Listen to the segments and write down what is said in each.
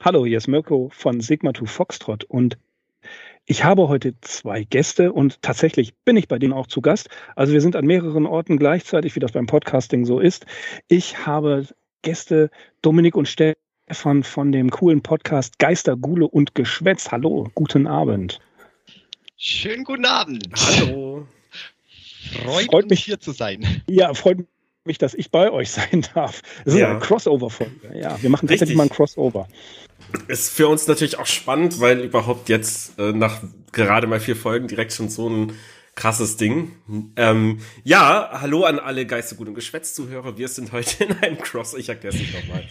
Hallo, hier ist Mirko von Sigma 2 Foxtrot und ich habe heute zwei Gäste und tatsächlich bin ich bei denen auch zu Gast. Also wir sind an mehreren Orten gleichzeitig, wie das beim Podcasting so ist. Ich habe Gäste Dominik und Stefan von dem coolen Podcast Geister, Gule und Geschwätz. Hallo, guten Abend. Schönen guten Abend. Hallo. Freut, freut mich hier zu sein. Ja, freut mich, dass ich bei euch sein darf. Das ist ja. eine Crossover-Folge. Ja, wir machen tatsächlich mal ein Crossover. Ist für uns natürlich auch spannend, weil überhaupt jetzt äh, nach gerade mal vier Folgen direkt schon so ein krasses Ding. Ähm, ja, hallo an alle Geistergut und Geschwätz-Zuhörer. Wir sind heute in einem Cross. Ich erkläre es nicht nochmal.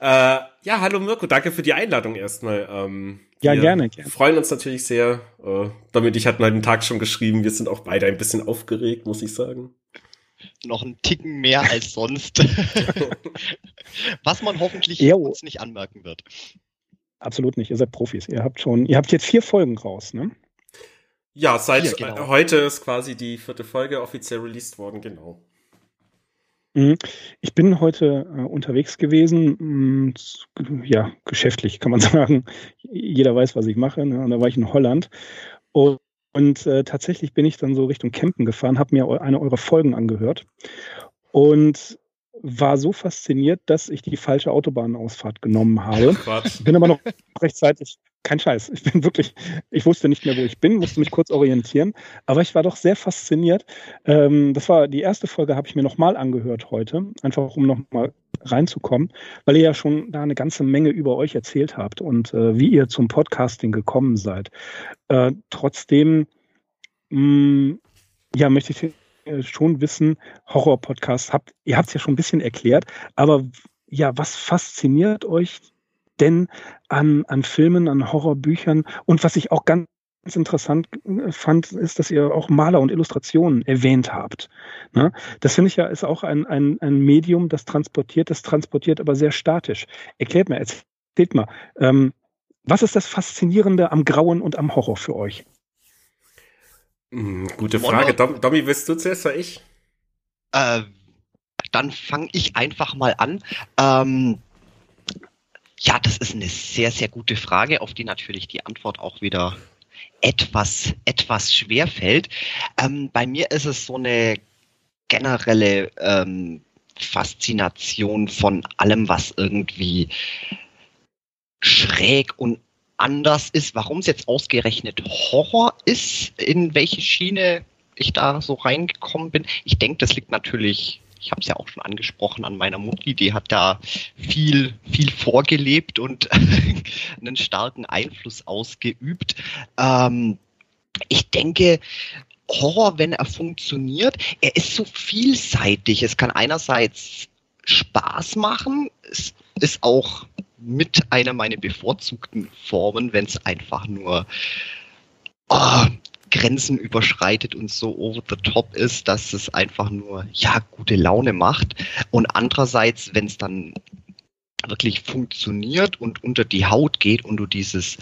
Äh, ja, hallo Mirko, danke für die Einladung erstmal. Ähm, ja, gerne, gerne. freuen uns natürlich sehr. Äh, damit ich hatte den Tag schon geschrieben. Wir sind auch beide ein bisschen aufgeregt, muss ich sagen noch einen Ticken mehr als sonst. Was man hoffentlich jo. uns nicht anmerken wird. Absolut nicht. Ihr seid Profis. Ihr habt schon, ihr habt jetzt vier Folgen raus, ne? Ja, seit ja, genau. heute ist quasi die vierte Folge offiziell released worden, genau. Mhm. Ich bin heute äh, unterwegs gewesen, mh, mm, ja, geschäftlich kann man sagen. Jeder weiß, was ich mache. Ne? Und da war ich in Holland. Und und äh, tatsächlich bin ich dann so Richtung Campen gefahren, habe mir eine eurer Folgen angehört und war so fasziniert, dass ich die falsche Autobahnausfahrt genommen habe. Quatsch. Bin aber noch rechtzeitig, kein Scheiß. Ich bin wirklich, ich wusste nicht mehr, wo ich bin, musste mich kurz orientieren. Aber ich war doch sehr fasziniert. Ähm, das war die erste Folge, habe ich mir nochmal angehört heute, einfach um nochmal reinzukommen, weil ihr ja schon da eine ganze Menge über euch erzählt habt und äh, wie ihr zum Podcasting gekommen seid. Äh, trotzdem, mh, mm, ja, möchte ich schon wissen, Horror-Podcast habt, ihr habt es ja schon ein bisschen erklärt, aber ja, was fasziniert euch denn an, an Filmen, an Horrorbüchern und was ich auch ganz interessant äh, fand, ist, dass ihr auch Maler und Illustrationen erwähnt habt. Ne? Das finde ich ja ist auch ein, ein, ein Medium, das transportiert, das transportiert aber sehr statisch. Erklärt mir, erzählt mal, ähm, was ist das Faszinierende am Grauen und am Horror für euch? Hm, gute Frage. Dom, Domi, willst du zuerst oder ich? Äh, dann fange ich einfach mal an. Ähm, ja, das ist eine sehr, sehr gute Frage, auf die natürlich die Antwort auch wieder etwas, etwas schwer fällt. Ähm, bei mir ist es so eine generelle ähm, Faszination von allem, was irgendwie schräg und anders ist. Warum es jetzt ausgerechnet Horror ist, in welche Schiene ich da so reingekommen bin. Ich denke, das liegt natürlich, ich habe es ja auch schon angesprochen, an meiner Mutti, die hat da viel, viel vorgelebt und einen starken Einfluss ausgeübt. Ähm, ich denke, Horror, wenn er funktioniert, er ist so vielseitig. Es kann einerseits Spaß machen, es ist auch mit einer meiner bevorzugten Formen, wenn es einfach nur oh, Grenzen überschreitet und so over the top ist, dass es einfach nur ja gute Laune macht. Und andererseits, wenn es dann wirklich funktioniert und unter die Haut geht und du dieses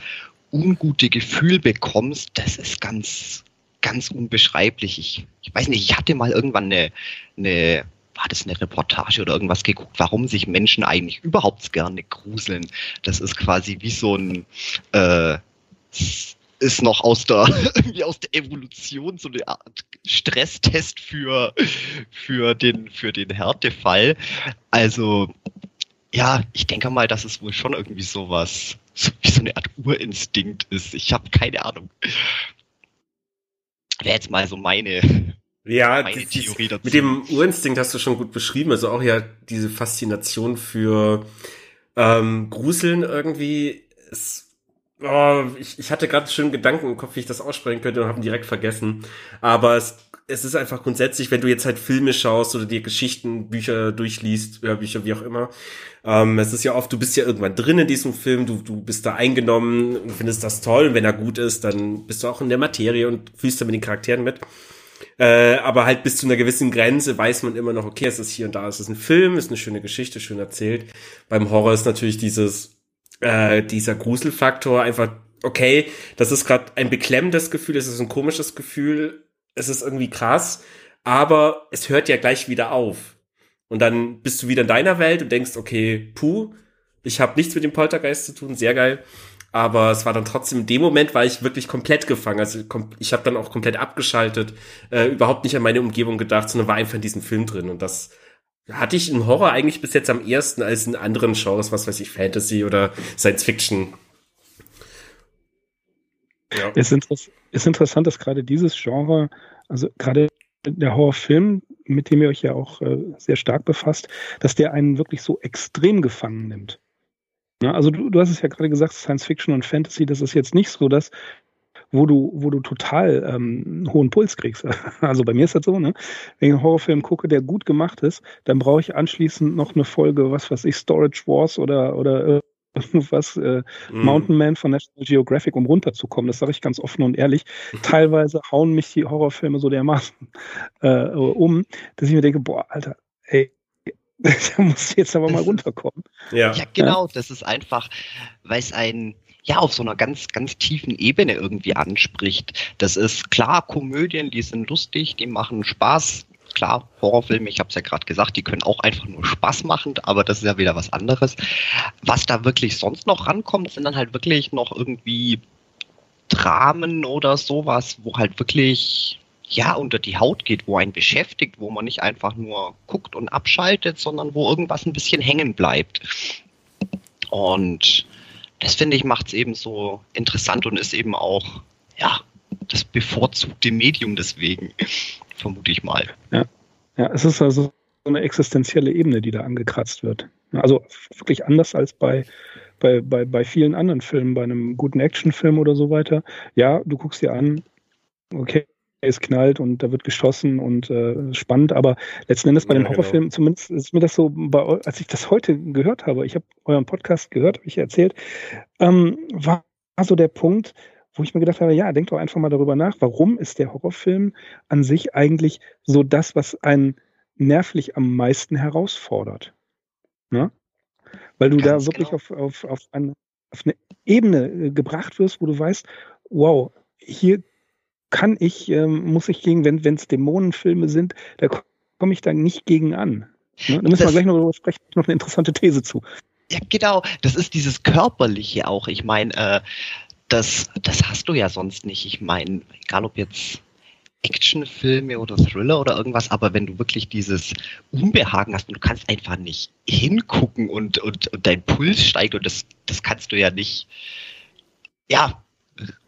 ungute Gefühl bekommst, das ist ganz, ganz unbeschreiblich. Ich, ich weiß nicht, ich hatte mal irgendwann eine, eine war das eine Reportage oder irgendwas geguckt, warum sich Menschen eigentlich überhaupt gerne gruseln. Das ist quasi wie so ein äh, ist noch aus der irgendwie aus der Evolution so eine Art Stresstest für für den für den Härtefall. Also ja, ich denke mal, dass es wohl schon irgendwie sowas so wie so eine Art Urinstinkt ist. Ich habe keine Ahnung. Wäre jetzt mal so meine ja, meine die, Theorie dazu. mit dem Urinstinkt hast du schon gut beschrieben. Also auch ja diese Faszination für ähm, Gruseln irgendwie. Ist, oh, ich, ich hatte gerade schon Gedanken im Kopf, wie ich das aussprechen könnte und habe ihn direkt vergessen. Aber es, es ist einfach grundsätzlich, wenn du jetzt halt Filme schaust oder dir Geschichten, Bücher durchliest, Hörbücher, wie auch immer. Ähm, es ist ja oft, du bist ja irgendwann drin in diesem Film, du, du bist da eingenommen und findest das toll. Und wenn er gut ist, dann bist du auch in der Materie und fühlst da mit den Charakteren mit. Äh, aber halt bis zu einer gewissen Grenze weiß man immer noch, okay, es ist hier und da, es ist ein Film, es ist eine schöne Geschichte, schön erzählt. Beim Horror ist natürlich dieses, äh, dieser Gruselfaktor einfach okay, das ist gerade ein beklemmendes Gefühl, es ist ein komisches Gefühl, es ist irgendwie krass, aber es hört ja gleich wieder auf. Und dann bist du wieder in deiner Welt und denkst, okay, puh, ich habe nichts mit dem Poltergeist zu tun, sehr geil. Aber es war dann trotzdem in dem Moment, war ich wirklich komplett gefangen. Also ich habe dann auch komplett abgeschaltet, äh, überhaupt nicht an meine Umgebung gedacht, sondern war einfach in diesem Film drin. Und das hatte ich im Horror eigentlich bis jetzt am ersten als in anderen Genres, was weiß ich, Fantasy oder Science Fiction. Ja. Es ist interessant, dass gerade dieses Genre, also gerade der Horrorfilm, mit dem ihr euch ja auch äh, sehr stark befasst, dass der einen wirklich so extrem gefangen nimmt. Ja, also du, du hast es ja gerade gesagt, Science Fiction und Fantasy, das ist jetzt nicht so, dass wo du, wo du total ähm, einen hohen Puls kriegst. Also bei mir ist das so, ne? Wenn ich einen Horrorfilm gucke, der gut gemacht ist, dann brauche ich anschließend noch eine Folge, was weiß ich, Storage Wars oder, oder was äh, mm. Mountain Man von National Geographic, um runterzukommen. Das sage ich ganz offen und ehrlich. Teilweise hauen mich die Horrorfilme so dermaßen äh, um, dass ich mir denke, boah, Alter, ey, da muss jetzt aber mal runterkommen. Ja, ja genau. Das ist einfach, weil es ein ja auf so einer ganz ganz tiefen Ebene irgendwie anspricht. Das ist klar Komödien, die sind lustig, die machen Spaß, klar, Horrorfilme, ich habe es ja gerade gesagt, die können auch einfach nur Spaß machen, aber das ist ja wieder was anderes. Was da wirklich sonst noch rankommt, sind dann halt wirklich noch irgendwie Dramen oder sowas, wo halt wirklich ja unter die Haut geht, wo einen beschäftigt, wo man nicht einfach nur guckt und abschaltet, sondern wo irgendwas ein bisschen hängen bleibt. Und das finde ich macht es eben so interessant und ist eben auch ja das bevorzugte Medium deswegen vermute ich mal. Ja. ja, es ist also so eine existenzielle Ebene, die da angekratzt wird. Also wirklich anders als bei, bei, bei, bei vielen anderen Filmen, bei einem guten Actionfilm oder so weiter. Ja, du guckst dir an, okay, es knallt und da wird geschossen und äh, spannend, aber letzten Endes bei ja, den genau. Horrorfilmen, genau. zumindest ist mir das so, bei, als ich das heute gehört habe, ich habe euren Podcast gehört, habe ich erzählt, ähm, war so der Punkt, wo ich mir gedacht habe, ja, denk doch einfach mal darüber nach, warum ist der Horrorfilm an sich eigentlich so das, was einen nervlich am meisten herausfordert? Ne? Weil du Ganz da wirklich genau. auf, auf, auf, eine, auf eine Ebene äh, gebracht wirst, wo du weißt, wow, hier kann ich, ähm, muss ich gegen, wenn es Dämonenfilme sind, da komme ich da nicht gegen an. Ne? Da müssen das, wir gleich noch darüber sprechen, noch eine interessante These zu. Ja, genau. Das ist dieses Körperliche auch. Ich meine, äh, das, das hast du ja sonst nicht. Ich meine, egal ob jetzt Actionfilme oder Thriller oder irgendwas, aber wenn du wirklich dieses Unbehagen hast und du kannst einfach nicht hingucken und, und, und dein Puls steigt und das, das kannst du ja nicht, ja,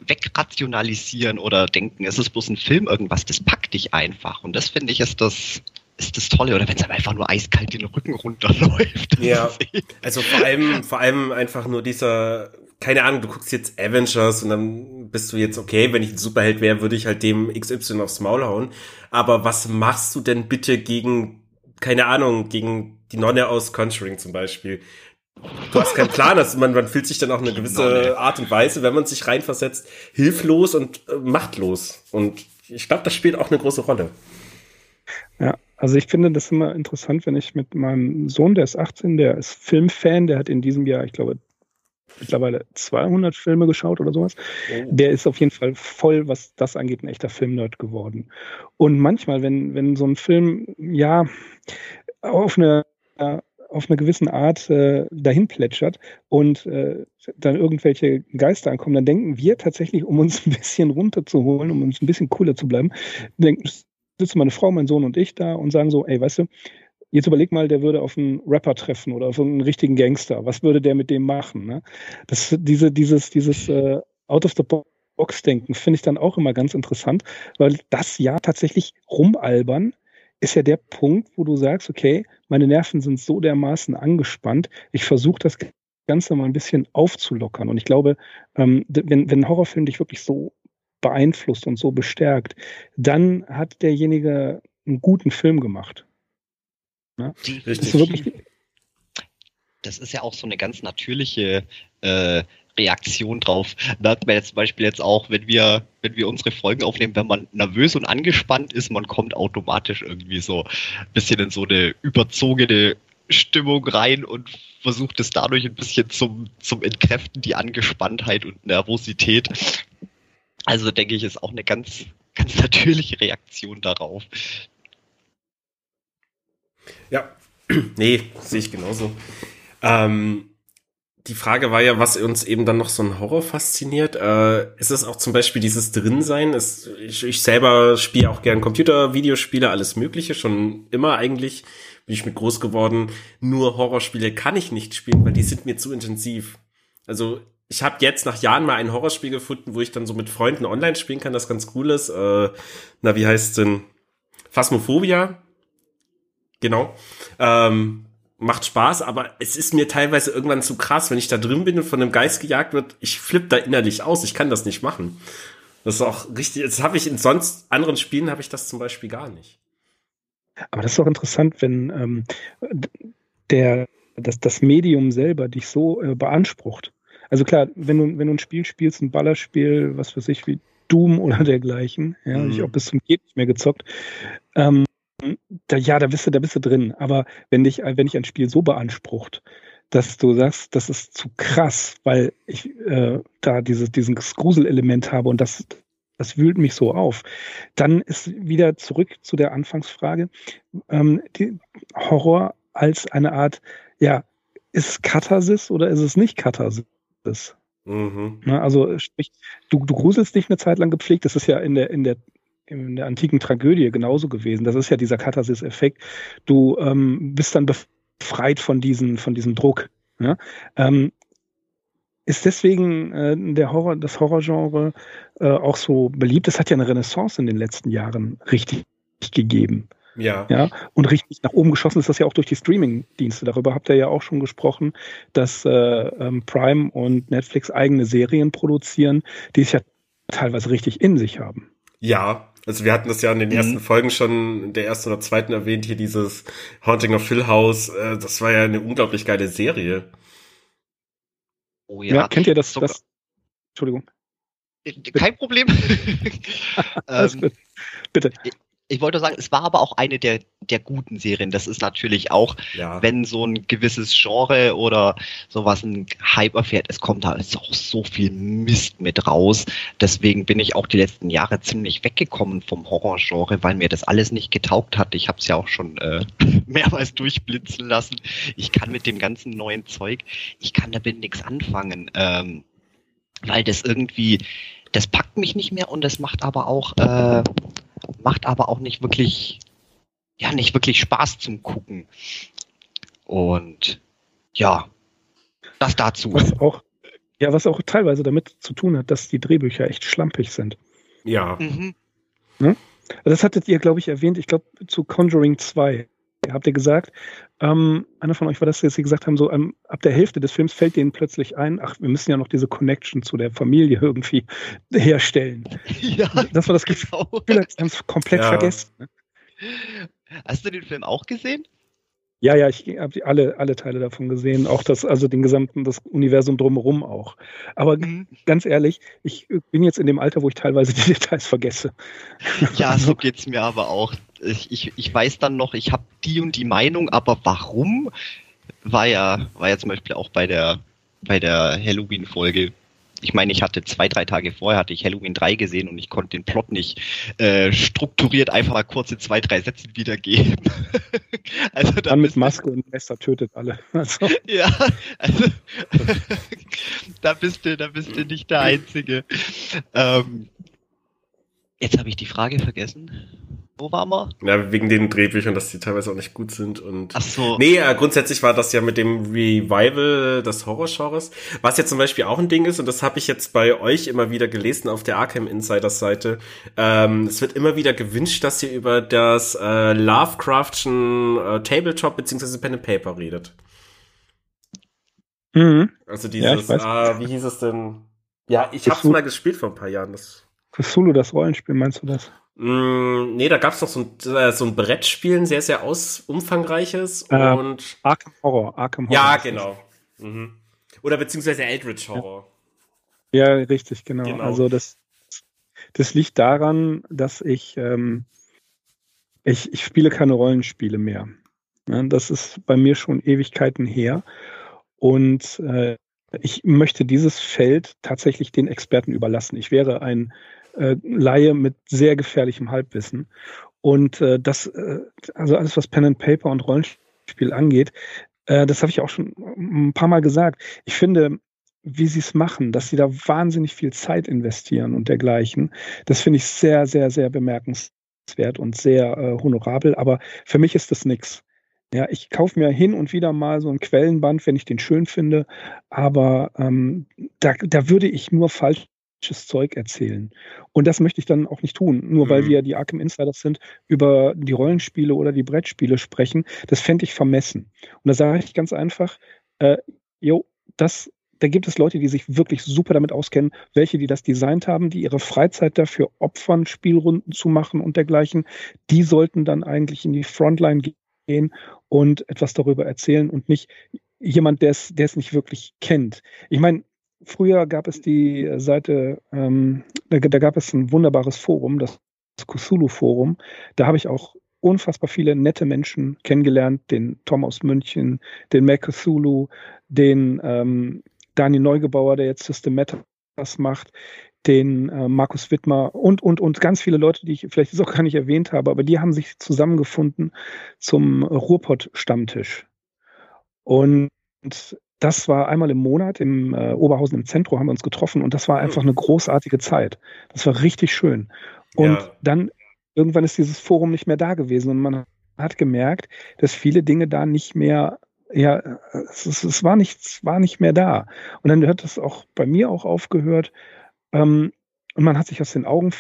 wegrationalisieren oder denken, es ist bloß ein Film, irgendwas, das packt dich einfach. Und das finde ich ist das, ist das Tolle. Oder wenn es einfach nur eiskalt den Rücken runterläuft. Ja, also vor allem, vor allem einfach nur dieser keine Ahnung, du guckst jetzt Avengers und dann bist du jetzt, okay, wenn ich ein Superheld wäre, würde ich halt dem XY aufs Maul hauen. Aber was machst du denn bitte gegen, keine Ahnung, gegen die Nonne aus Conjuring zum Beispiel? Du hast keinen Plan, also man, man fühlt sich dann auch eine gewisse Art und Weise, wenn man sich reinversetzt, hilflos und äh, machtlos. Und ich glaube, das spielt auch eine große Rolle. Ja, also ich finde das immer interessant, wenn ich mit meinem Sohn, der ist 18, der ist Filmfan, der hat in diesem Jahr, ich glaube, mittlerweile 200 Filme geschaut oder sowas. Oh. Der ist auf jeden Fall voll, was das angeht, ein echter Filmnerd geworden. Und manchmal, wenn, wenn so ein Film, ja, auf eine, auf eine gewisse Art äh, dahin plätschert und äh, dann irgendwelche Geister ankommen, dann denken wir tatsächlich, um uns ein bisschen runterzuholen, um uns ein bisschen cooler zu bleiben, denken, sitzen meine Frau, mein Sohn und ich da und sagen so, ey, weißt du, Jetzt überleg mal, der würde auf einen Rapper treffen oder auf einen richtigen Gangster. Was würde der mit dem machen? Ne? Das, diese, dieses, dieses äh, Out of the Box denken finde ich dann auch immer ganz interessant, weil das ja tatsächlich rumalbern ist ja der Punkt, wo du sagst, okay, meine Nerven sind so dermaßen angespannt, ich versuche das Ganze mal ein bisschen aufzulockern. Und ich glaube, ähm, wenn, wenn ein Horrorfilm dich wirklich so beeinflusst und so bestärkt, dann hat derjenige einen guten Film gemacht. Ne? Das, ist wirklich das ist ja auch so eine ganz natürliche äh, Reaktion drauf. Da hat man jetzt zum Beispiel jetzt auch, wenn wir, wenn wir unsere Folgen aufnehmen, wenn man nervös und angespannt ist, man kommt automatisch irgendwie so ein bisschen in so eine überzogene Stimmung rein und versucht es dadurch ein bisschen zum, zum Entkräften, die Angespanntheit und Nervosität. Also denke ich, ist auch eine ganz, ganz natürliche Reaktion darauf. Ja, nee, sehe ich genauso. Ähm, die Frage war ja, was uns eben dann noch so ein Horror fasziniert. Äh, ist es auch zum Beispiel dieses Drinsein? Ist, ich, ich selber spiele auch gern Computer, Videospiele, alles Mögliche. Schon immer eigentlich bin ich mit groß geworden. Nur Horrorspiele kann ich nicht spielen, weil die sind mir zu intensiv. Also ich habe jetzt nach Jahren mal ein Horrorspiel gefunden, wo ich dann so mit Freunden online spielen kann, das ganz cool ist. Äh, na, wie heißt denn? Phasmophobia. Genau. Ähm, macht Spaß, aber es ist mir teilweise irgendwann zu krass, wenn ich da drin bin und von einem Geist gejagt wird, ich flippe da innerlich aus, ich kann das nicht machen. Das ist auch richtig, das habe ich in sonst anderen Spielen habe ich das zum Beispiel gar nicht. Aber das ist auch interessant, wenn ähm, der, das, das Medium selber dich so äh, beansprucht. Also klar, wenn du, wenn du ein Spiel spielst, ein Ballerspiel, was weiß ich, wie Doom oder dergleichen, ja, mhm. ich auch bis zum Geht nicht mehr gezockt, ähm, da, ja, da bist du, da bist du drin. Aber wenn dich, wenn dich ein Spiel so beansprucht, dass du sagst, das ist zu krass, weil ich äh, da dieses, dieses Gruselelement habe und das, das wühlt mich so auf. Dann ist wieder zurück zu der Anfangsfrage, ähm, die Horror als eine Art, ja, ist es Katharsis oder ist es nicht Katharsis? Mhm. Na, also sprich, du, du gruselst dich eine Zeit lang gepflegt, das ist ja in der, in der in der antiken Tragödie genauso gewesen. Das ist ja dieser Katharsis-Effekt. Du ähm, bist dann befreit von, diesen, von diesem Druck. Ja? Ähm, ist deswegen äh, der Horror, das Horrorgenre äh, auch so beliebt? Es hat ja eine Renaissance in den letzten Jahren richtig gegeben. Ja. ja. Und richtig nach oben geschossen ist das ja auch durch die Streaming-Dienste. Darüber habt ihr ja auch schon gesprochen, dass äh, ähm, Prime und Netflix eigene Serien produzieren, die es ja teilweise richtig in sich haben. Ja, also wir hatten das ja in den mhm. ersten Folgen schon, in der ersten oder zweiten erwähnt, hier dieses Haunting of Hill House. Äh, das war ja eine unglaublich geile Serie. Oh ja. ja kennt ihr das, das? Entschuldigung. Äh, kein Problem. ähm, Bitte ich wollte sagen, es war aber auch eine der, der guten Serien. Das ist natürlich auch, ja. wenn so ein gewisses Genre oder sowas ein Hype erfährt, es kommt da ist auch so viel Mist mit raus. Deswegen bin ich auch die letzten Jahre ziemlich weggekommen vom Horrorgenre, weil mir das alles nicht getaugt hat. Ich habe es ja auch schon äh, mehrmals durchblitzen lassen. Ich kann mit dem ganzen neuen Zeug, ich kann damit nichts anfangen, ähm, weil das irgendwie, das packt mich nicht mehr und das macht aber auch äh, macht aber auch nicht wirklich, ja, nicht wirklich Spaß zum Gucken. Und ja, das dazu. Was auch, ja, was auch teilweise damit zu tun hat, dass die Drehbücher echt schlampig sind. Ja. Mhm. Ne? Das hattet ihr, glaube ich, erwähnt, ich glaube, zu Conjuring 2 habt ihr gesagt, ähm, einer von euch war das, dass sie gesagt haben, so ähm, ab der Hälfte des Films fällt denen plötzlich ein, ach, wir müssen ja noch diese Connection zu der Familie irgendwie herstellen. Ja, das war das Gefühl, genau. wir haben es komplett ja. vergessen. Ne? Hast du den Film auch gesehen? Ja, ja, ich habe alle, alle Teile davon gesehen, auch das, also den gesamten, das Universum drumherum auch. Aber mhm. ganz ehrlich, ich bin jetzt in dem Alter, wo ich teilweise die Details vergesse. Ja, so geht's mir aber auch. Ich, ich, ich weiß dann noch, ich habe die und die Meinung, aber warum? War ja, war ja zum Beispiel auch bei der, bei der Halloween-Folge ich meine, ich hatte zwei, drei Tage vorher hatte ich Halloween 3 gesehen und ich konnte den Plot nicht äh, strukturiert einfach mal kurze zwei, drei Sätze wiedergeben. also da Dann mit Maske und Messer tötet alle. Also. Ja, also da bist du, da bist du nicht der Einzige. Ähm, jetzt habe ich die Frage vergessen. Wo waren wir? Ja, wegen den Drehbüchern, dass die teilweise auch nicht gut sind und. Ach so. Nee, äh, grundsätzlich war das ja mit dem Revival des Horror-Genres, was ja zum Beispiel auch ein Ding ist, und das habe ich jetzt bei euch immer wieder gelesen auf der Arkham Insiders Seite. Ähm, es wird immer wieder gewünscht, dass ihr über das äh, Lovecraftschen äh, Tabletop beziehungsweise Pen and Paper redet. Mhm. Also dieses, ja, äh, wie hieß es denn? Ja, ich hab's mal gespielt vor ein paar Jahren. Das Cthulhu, das Rollenspiel, meinst du das? Mm, nee, da gab es noch so ein, äh, so ein Brettspiel, ein sehr, sehr aus, umfangreiches. Äh, und Arkham Horror. Arkham Horror ja, genau. Mhm. Oder beziehungsweise Eldritch Horror. Ja, ja richtig, genau. genau. Also das, das liegt daran, dass ich, ähm, ich, ich spiele keine Rollenspiele mehr. Das ist bei mir schon Ewigkeiten her. Und äh, ich möchte dieses Feld tatsächlich den Experten überlassen. Ich wäre ein äh, Laie mit sehr gefährlichem Halbwissen. Und äh, das, äh, also alles, was Pen and Paper und Rollenspiel angeht, äh, das habe ich auch schon ein paar Mal gesagt. Ich finde, wie sie es machen, dass sie da wahnsinnig viel Zeit investieren und dergleichen, das finde ich sehr, sehr, sehr bemerkenswert und sehr äh, honorabel. Aber für mich ist das nichts. Ja, ich kaufe mir hin und wieder mal so ein Quellenband, wenn ich den schön finde, aber ähm, da, da würde ich nur falsches Zeug erzählen. Und das möchte ich dann auch nicht tun, nur mhm. weil wir die Arkham Insiders sind, über die Rollenspiele oder die Brettspiele sprechen. Das fände ich vermessen. Und da sage ich ganz einfach, äh, jo, das da gibt es Leute, die sich wirklich super damit auskennen, welche, die das designt haben, die ihre Freizeit dafür opfern, Spielrunden zu machen und dergleichen. Die sollten dann eigentlich in die Frontline gehen und etwas darüber erzählen und nicht jemand, der es, der es nicht wirklich kennt. Ich meine, früher gab es die Seite, ähm, da, da, gab es ein wunderbares Forum, das Cthulhu-Forum. Da habe ich auch unfassbar viele nette Menschen kennengelernt, den Tom aus München, den Mac Cthulhu, den ähm, Daniel Neugebauer, der jetzt System Matters macht, den äh, Markus Wittmer und, und, und ganz viele Leute, die ich vielleicht jetzt auch gar nicht erwähnt habe, aber die haben sich zusammengefunden zum Ruhrpott-Stammtisch. Und das war einmal im Monat im äh, Oberhausen im Zentrum haben wir uns getroffen und das war einfach eine großartige Zeit. Das war richtig schön. Und ja. dann irgendwann ist dieses Forum nicht mehr da gewesen und man hat gemerkt, dass viele Dinge da nicht mehr ja, es, es war nichts, war nicht mehr da. Und dann hat es auch bei mir auch aufgehört, ähm, und man hat sich aus den Augen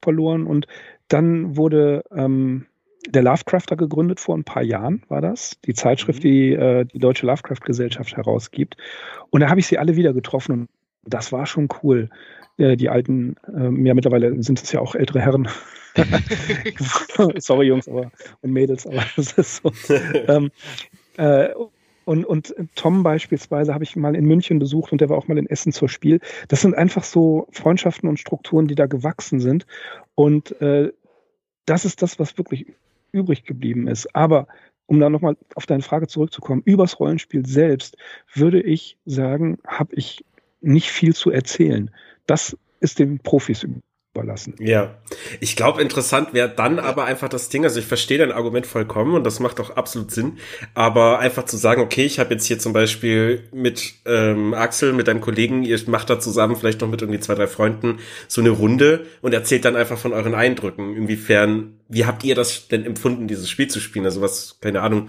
verloren. Und dann wurde ähm, der Lovecrafter gegründet vor ein paar Jahren, war das. Die Zeitschrift, mhm. die äh, die Deutsche Lovecraft-Gesellschaft herausgibt. Und da habe ich sie alle wieder getroffen. Und das war schon cool. Äh, die alten, äh, ja mittlerweile sind es ja auch ältere Herren. Sorry Jungs aber, und Mädels, aber das ist so. ähm, äh, und, und Tom beispielsweise habe ich mal in München besucht und der war auch mal in Essen zur Spiel. Das sind einfach so Freundschaften und Strukturen, die da gewachsen sind. Und äh, das ist das, was wirklich übrig geblieben ist. Aber um da nochmal auf deine Frage zurückzukommen, übers Rollenspiel selbst würde ich sagen, habe ich nicht viel zu erzählen. Das ist den Profis überlassen. Ja, ich glaube, interessant wäre dann aber einfach das Ding, also ich verstehe dein Argument vollkommen und das macht auch absolut Sinn, aber einfach zu sagen, okay, ich habe jetzt hier zum Beispiel mit ähm, Axel, mit deinem Kollegen, ihr macht da zusammen vielleicht noch mit irgendwie zwei, drei Freunden so eine Runde und erzählt dann einfach von euren Eindrücken, inwiefern, wie habt ihr das denn empfunden, dieses Spiel zu spielen, also was, keine Ahnung,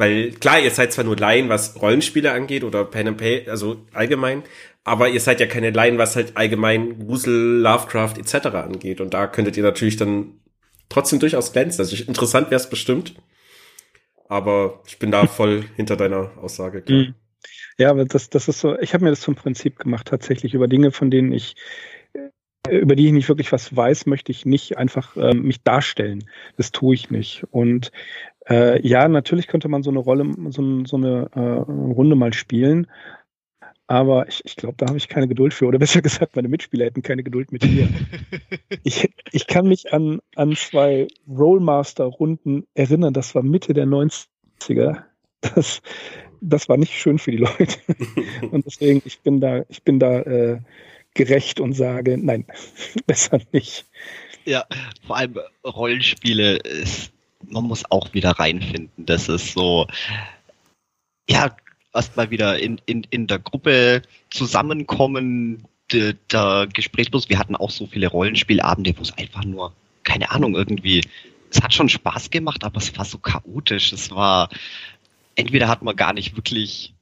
weil klar, ihr seid zwar nur Laien, was Rollenspiele angeht oder Pen and Pay, also allgemein, aber ihr seid ja keine Laien, was halt allgemein Grusel, Lovecraft etc. angeht. Und da könntet ihr natürlich dann trotzdem durchaus glänzen. Also interessant wäre es bestimmt. Aber ich bin da voll hinter deiner Aussage. Klar. Mhm. Ja, aber das, das ist so, ich habe mir das zum Prinzip gemacht, tatsächlich über Dinge, von denen ich, äh, über die ich nicht wirklich was weiß, möchte ich nicht einfach äh, mich darstellen. Das tue ich nicht. Und äh, ja, natürlich könnte man so eine Rolle, so, so eine äh, Runde mal spielen, aber ich, ich glaube, da habe ich keine Geduld für. Oder besser gesagt, meine Mitspieler hätten keine Geduld mit mir. ich, ich kann mich an, an zwei Rollmaster-Runden erinnern. Das war Mitte der 90er. Das, das war nicht schön für die Leute. Und deswegen, ich bin da, ich bin da äh, gerecht und sage, nein, besser nicht. Ja, vor allem Rollenspiele, ist, man muss auch wieder reinfinden. Das ist so, ja, erstmal wieder in, in, in der Gruppe zusammenkommen, der, der Gesprächsbus. Wir hatten auch so viele Rollenspielabende, wo es einfach nur, keine Ahnung, irgendwie, es hat schon Spaß gemacht, aber es war so chaotisch. Es war, entweder hat man gar nicht wirklich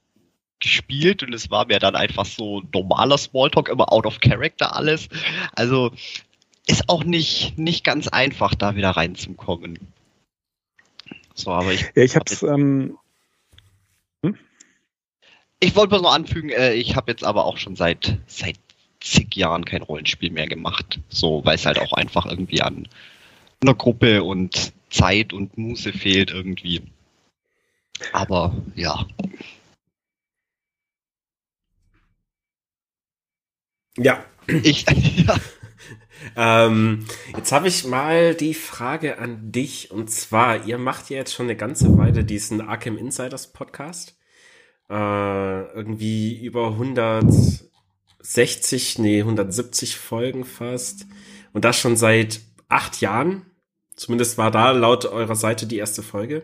gespielt und es war mir dann einfach so normaler Smalltalk, immer out of character alles. Also ist auch nicht, nicht ganz einfach, da wieder reinzukommen. So, aber ich. Ja, ich hab's, ähm, ich wollte bloß noch anfügen, äh, ich habe jetzt aber auch schon seit seit zig Jahren kein Rollenspiel mehr gemacht. So, weil es halt auch einfach irgendwie an einer Gruppe und Zeit und Muße fehlt irgendwie. Aber ja. Ja. Ich, ja. Ähm, jetzt habe ich mal die Frage an dich und zwar, ihr macht ja jetzt schon eine ganze Weile diesen Arkham Insiders Podcast. Äh, irgendwie über 160, nee, 170 Folgen fast. Und das schon seit acht Jahren. Zumindest war da laut eurer Seite die erste Folge.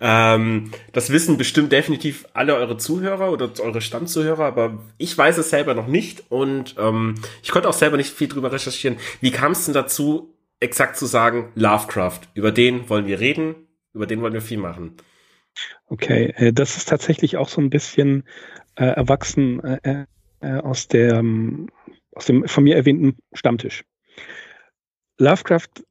Ähm, das wissen bestimmt definitiv alle eure Zuhörer oder eure Stammzuhörer, aber ich weiß es selber noch nicht und ähm, ich konnte auch selber nicht viel drüber recherchieren. Wie kam es denn dazu, exakt zu sagen, Lovecraft? Über den wollen wir reden, über den wollen wir viel machen. Okay, äh, das ist tatsächlich auch so ein bisschen äh, erwachsen äh, äh, aus, der, aus dem von mir erwähnten Stammtisch. Lovecraft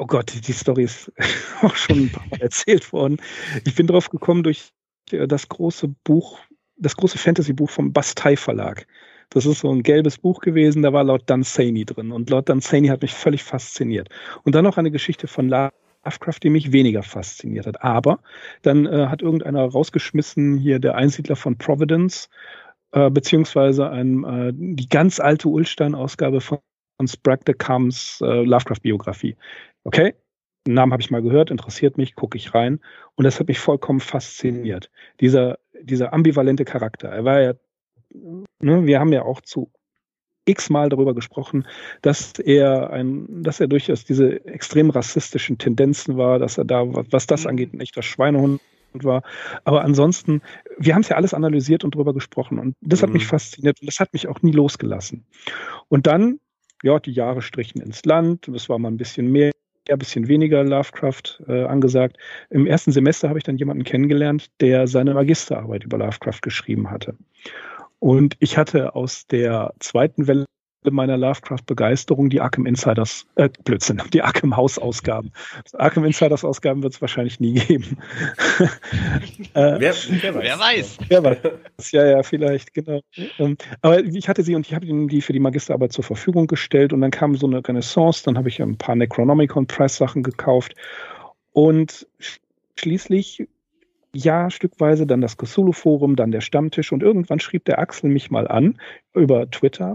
oh Gott, die, Story ist auch schon ein paar Mal erzählt worden. Ich bin drauf gekommen durch äh, das große Buch, das große Fantasy-Buch vom Bastei Verlag. Das ist so ein gelbes Buch gewesen, da war Lord Dunsany drin. Und Lord Dunsany hat mich völlig fasziniert. Und dann noch eine Geschichte von Lovecraft, die mich weniger fasziniert hat. Aber dann äh, hat irgendeiner rausgeschmissen, hier der Einsiedler von Providence, äh, beziehungsweise ein, äh, die ganz alte Ulstein-Ausgabe von Sprague de Camps äh, Lovecraft-Biografie. Okay, den Namen habe ich mal gehört, interessiert mich, gucke ich rein. Und das hat mich vollkommen fasziniert. Dieser, dieser ambivalente Charakter. Er war ja, ne, wir haben ja auch zu x-mal darüber gesprochen, dass er ein, dass er durchaus diese extrem rassistischen Tendenzen war, dass er da, was das mhm. angeht, ein echter Schweinehund war. Aber ansonsten, wir haben es ja alles analysiert und darüber gesprochen. Und das hat mich mhm. fasziniert und das hat mich auch nie losgelassen. Und dann, ja, die Jahre strichen ins Land, es war mal ein bisschen mehr, ein bisschen weniger Lovecraft äh, angesagt. Im ersten Semester habe ich dann jemanden kennengelernt, der seine Magisterarbeit über Lovecraft geschrieben hatte. Und ich hatte aus der zweiten Welle meiner Lovecraft-Begeisterung die Arkham Insiders, äh, Blödsinn, die Arkham House-Ausgaben. Arkham Insiders-Ausgaben wird es wahrscheinlich nie geben. äh, wer, wer, weiß. Wer weiß. Wer weiß. Ja, ja, vielleicht, genau. Ähm, aber ich hatte sie und ich habe ihnen die für die Magisterarbeit zur Verfügung gestellt und dann kam so eine Renaissance, dann habe ich ein paar Necronomicon Press-Sachen gekauft und schließlich ja, stückweise, dann das Cthulhu-Forum, dann der Stammtisch und irgendwann schrieb der Axel mich mal an über Twitter,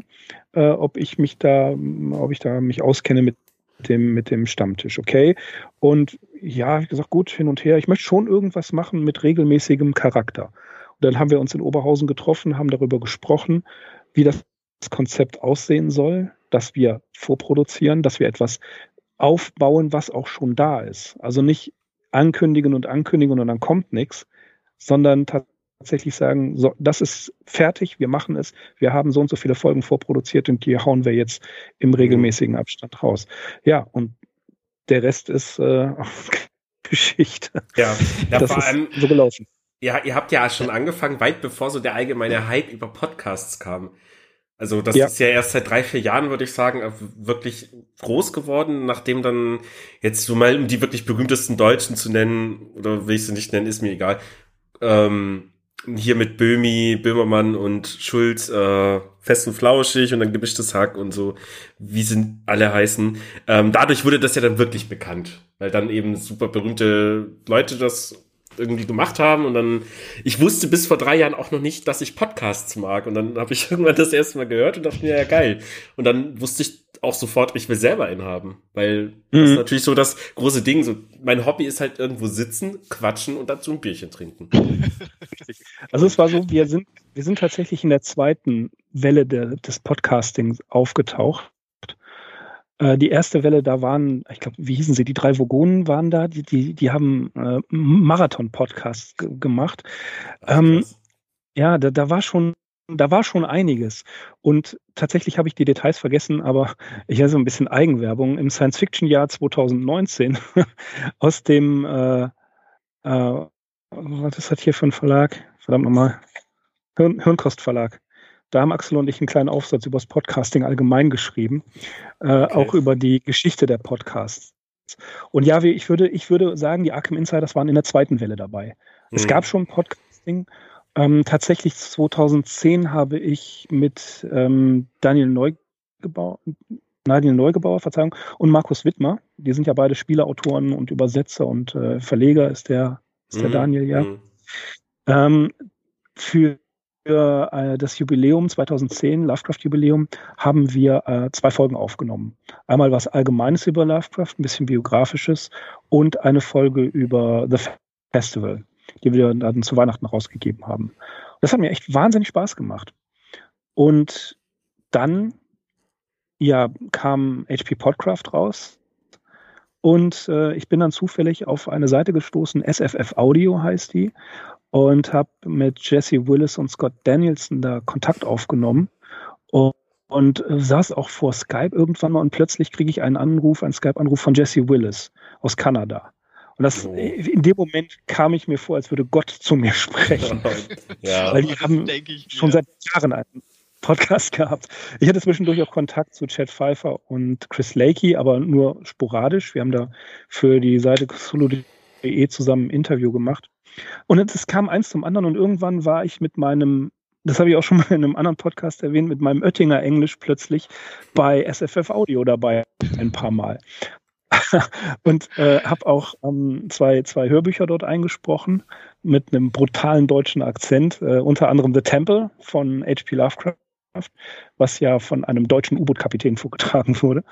äh, ob ich mich da, ob ich da mich auskenne mit dem, mit dem Stammtisch, okay? Und ja, ich gesagt, gut, hin und her, ich möchte schon irgendwas machen mit regelmäßigem Charakter. Und dann haben wir uns in Oberhausen getroffen, haben darüber gesprochen, wie das Konzept aussehen soll, dass wir vorproduzieren, dass wir etwas aufbauen, was auch schon da ist. Also nicht ankündigen und ankündigen und dann kommt nichts, sondern tatsächlich sagen, so, das ist fertig, wir machen es, wir haben so und so viele Folgen vorproduziert und die hauen wir jetzt im mhm. regelmäßigen Abstand raus. Ja, und der Rest ist äh, Geschichte. Ja, ja das vor allem so gelaufen. Ja, ihr habt ja schon angefangen, weit bevor so der allgemeine Hype über Podcasts kam. Also das ja. ist ja erst seit drei, vier Jahren, würde ich sagen, wirklich groß geworden, nachdem dann jetzt so mal, um die wirklich berühmtesten Deutschen zu nennen, oder will ich sie nicht nennen, ist mir egal, ähm, hier mit Böhmi, Böhmermann und Schulz, äh, fest und flauschig und dann gemischtes Hack und so, wie sind alle heißen. Ähm, dadurch wurde das ja dann wirklich bekannt, weil dann eben super berühmte Leute das irgendwie gemacht haben und dann, ich wusste bis vor drei Jahren auch noch nicht, dass ich Podcasts mag und dann habe ich irgendwann das erste Mal gehört und dachte mir, ja geil. Und dann wusste ich auch sofort, ich will selber einen haben, weil das ist mhm. natürlich so das große Ding, so mein Hobby ist halt irgendwo sitzen, quatschen und dazu ein Bierchen trinken. Also es war so, wir sind, wir sind tatsächlich in der zweiten Welle der, des Podcastings aufgetaucht äh, die erste Welle, da waren, ich glaube, wie hießen sie, die drei Vogonen waren da, die, die, die haben äh, Marathon-Podcasts gemacht. Ähm, ja, da, da war schon da war schon einiges. Und tatsächlich habe ich die Details vergessen, aber ich habe so ein bisschen Eigenwerbung. Im Science-Fiction-Jahr 2019 aus dem, äh, äh, was ist das hier für ein Verlag? Verdammt nochmal. Hirn, Hirnkost-Verlag. Da haben Axel und ich einen kleinen Aufsatz über das Podcasting allgemein geschrieben, äh, okay. auch über die Geschichte der Podcasts. Und ja, ich würde, ich würde sagen, die Arkham Insiders waren in der zweiten Welle dabei. Mhm. Es gab schon Podcasting. Ähm, tatsächlich 2010 habe ich mit ähm, Daniel Neugebauer, Daniel Neugebauer, Verzeihung, und Markus Wittmer, die sind ja beide Spieleautoren und Übersetzer und äh, Verleger ist der, ist der mhm. Daniel, ja. Mhm. Ähm, für für äh, das Jubiläum 2010, Lovecraft-Jubiläum, haben wir äh, zwei Folgen aufgenommen. Einmal was Allgemeines über Lovecraft, ein bisschen Biografisches und eine Folge über The Festival, die wir dann zu Weihnachten rausgegeben haben. Das hat mir echt wahnsinnig Spaß gemacht. Und dann ja, kam HP Podcraft raus. Und äh, ich bin dann zufällig auf eine Seite gestoßen, SFF Audio heißt die und habe mit Jesse Willis und Scott Danielson da Kontakt aufgenommen und, und saß auch vor Skype irgendwann mal und plötzlich kriege ich einen Anruf, einen Skype-Anruf von Jesse Willis aus Kanada. Und das, oh. in dem Moment kam ich mir vor, als würde Gott zu mir sprechen. ja, Weil die haben schon seit Jahren einen Podcast gehabt. Ich hatte zwischendurch auch Kontakt zu Chad Pfeiffer und Chris Lakey, aber nur sporadisch. Wir haben da für die Seite solo.de zusammen ein Interview gemacht. Und es kam eins zum anderen und irgendwann war ich mit meinem, das habe ich auch schon mal in einem anderen Podcast erwähnt, mit meinem Oettinger Englisch plötzlich bei SFF Audio dabei ein paar Mal. und äh, habe auch ähm, zwei, zwei Hörbücher dort eingesprochen mit einem brutalen deutschen Akzent, äh, unter anderem The Temple von H.P. Lovecraft was ja von einem deutschen U-Boot-Kapitän vorgetragen wurde.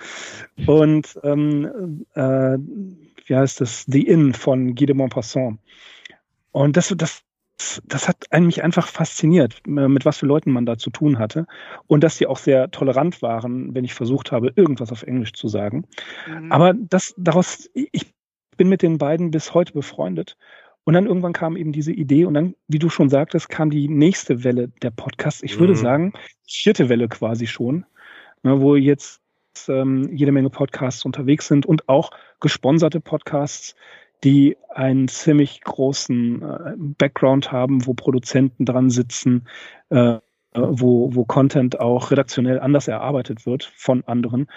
Und ähm, äh, wie heißt das? The Inn von Guy de Maupassant. Und das, das, das hat mich einfach fasziniert, mit was für Leuten man da zu tun hatte. Und dass sie auch sehr tolerant waren, wenn ich versucht habe, irgendwas auf Englisch zu sagen. Mhm. Aber das, daraus, ich bin mit den beiden bis heute befreundet. Und dann irgendwann kam eben diese Idee und dann, wie du schon sagtest, kam die nächste Welle der Podcasts. Ich würde mhm. sagen, vierte Welle quasi schon, ne, wo jetzt ähm, jede Menge Podcasts unterwegs sind und auch gesponserte Podcasts, die einen ziemlich großen äh, Background haben, wo Produzenten dran sitzen, äh, wo, wo Content auch redaktionell anders erarbeitet wird von anderen.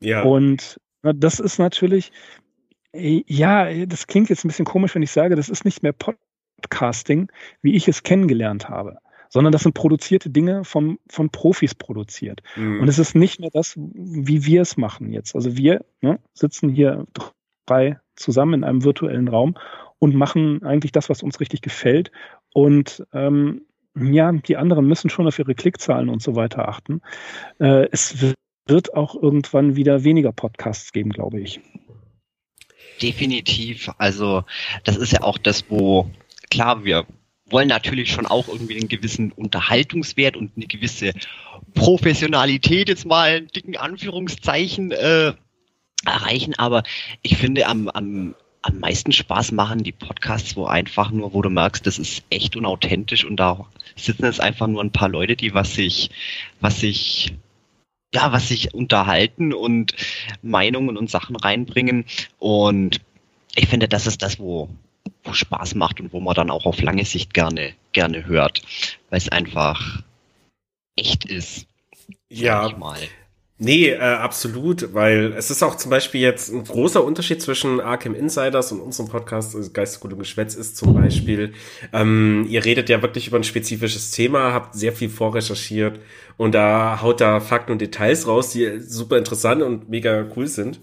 Ja. Und das ist natürlich, äh, ja, das klingt jetzt ein bisschen komisch, wenn ich sage, das ist nicht mehr Podcasting, wie ich es kennengelernt habe, sondern das sind produzierte Dinge von, von Profis produziert. Mhm. Und es ist nicht mehr das, wie wir es machen jetzt. Also wir ne, sitzen hier drei zusammen in einem virtuellen Raum und machen eigentlich das, was uns richtig gefällt. Und ähm, ja, die anderen müssen schon auf ihre Klickzahlen und so weiter achten. Äh, es wird auch irgendwann wieder weniger Podcasts geben, glaube ich. Definitiv. Also das ist ja auch das, wo klar wir wollen natürlich schon auch irgendwie einen gewissen Unterhaltungswert und eine gewisse Professionalität jetzt mal in dicken Anführungszeichen äh, erreichen, aber ich finde am, am, am meisten Spaß machen die Podcasts, wo einfach nur, wo du merkst, das ist echt unauthentisch und da sitzen jetzt einfach nur ein paar Leute, die was sich, was sich ja, was sich unterhalten und Meinungen und Sachen reinbringen. Und ich finde, das ist das, wo, wo Spaß macht und wo man dann auch auf lange Sicht gerne, gerne hört, weil es einfach echt ist. Ja. Mal. Nee, äh, absolut, weil es ist auch zum Beispiel jetzt ein großer Unterschied zwischen Arkham Insiders und unserem Podcast also Geistesgut und Geschwätz ist zum Beispiel, ähm, ihr redet ja wirklich über ein spezifisches Thema, habt sehr viel vorrecherchiert und da haut da Fakten und Details raus, die super interessant und mega cool sind.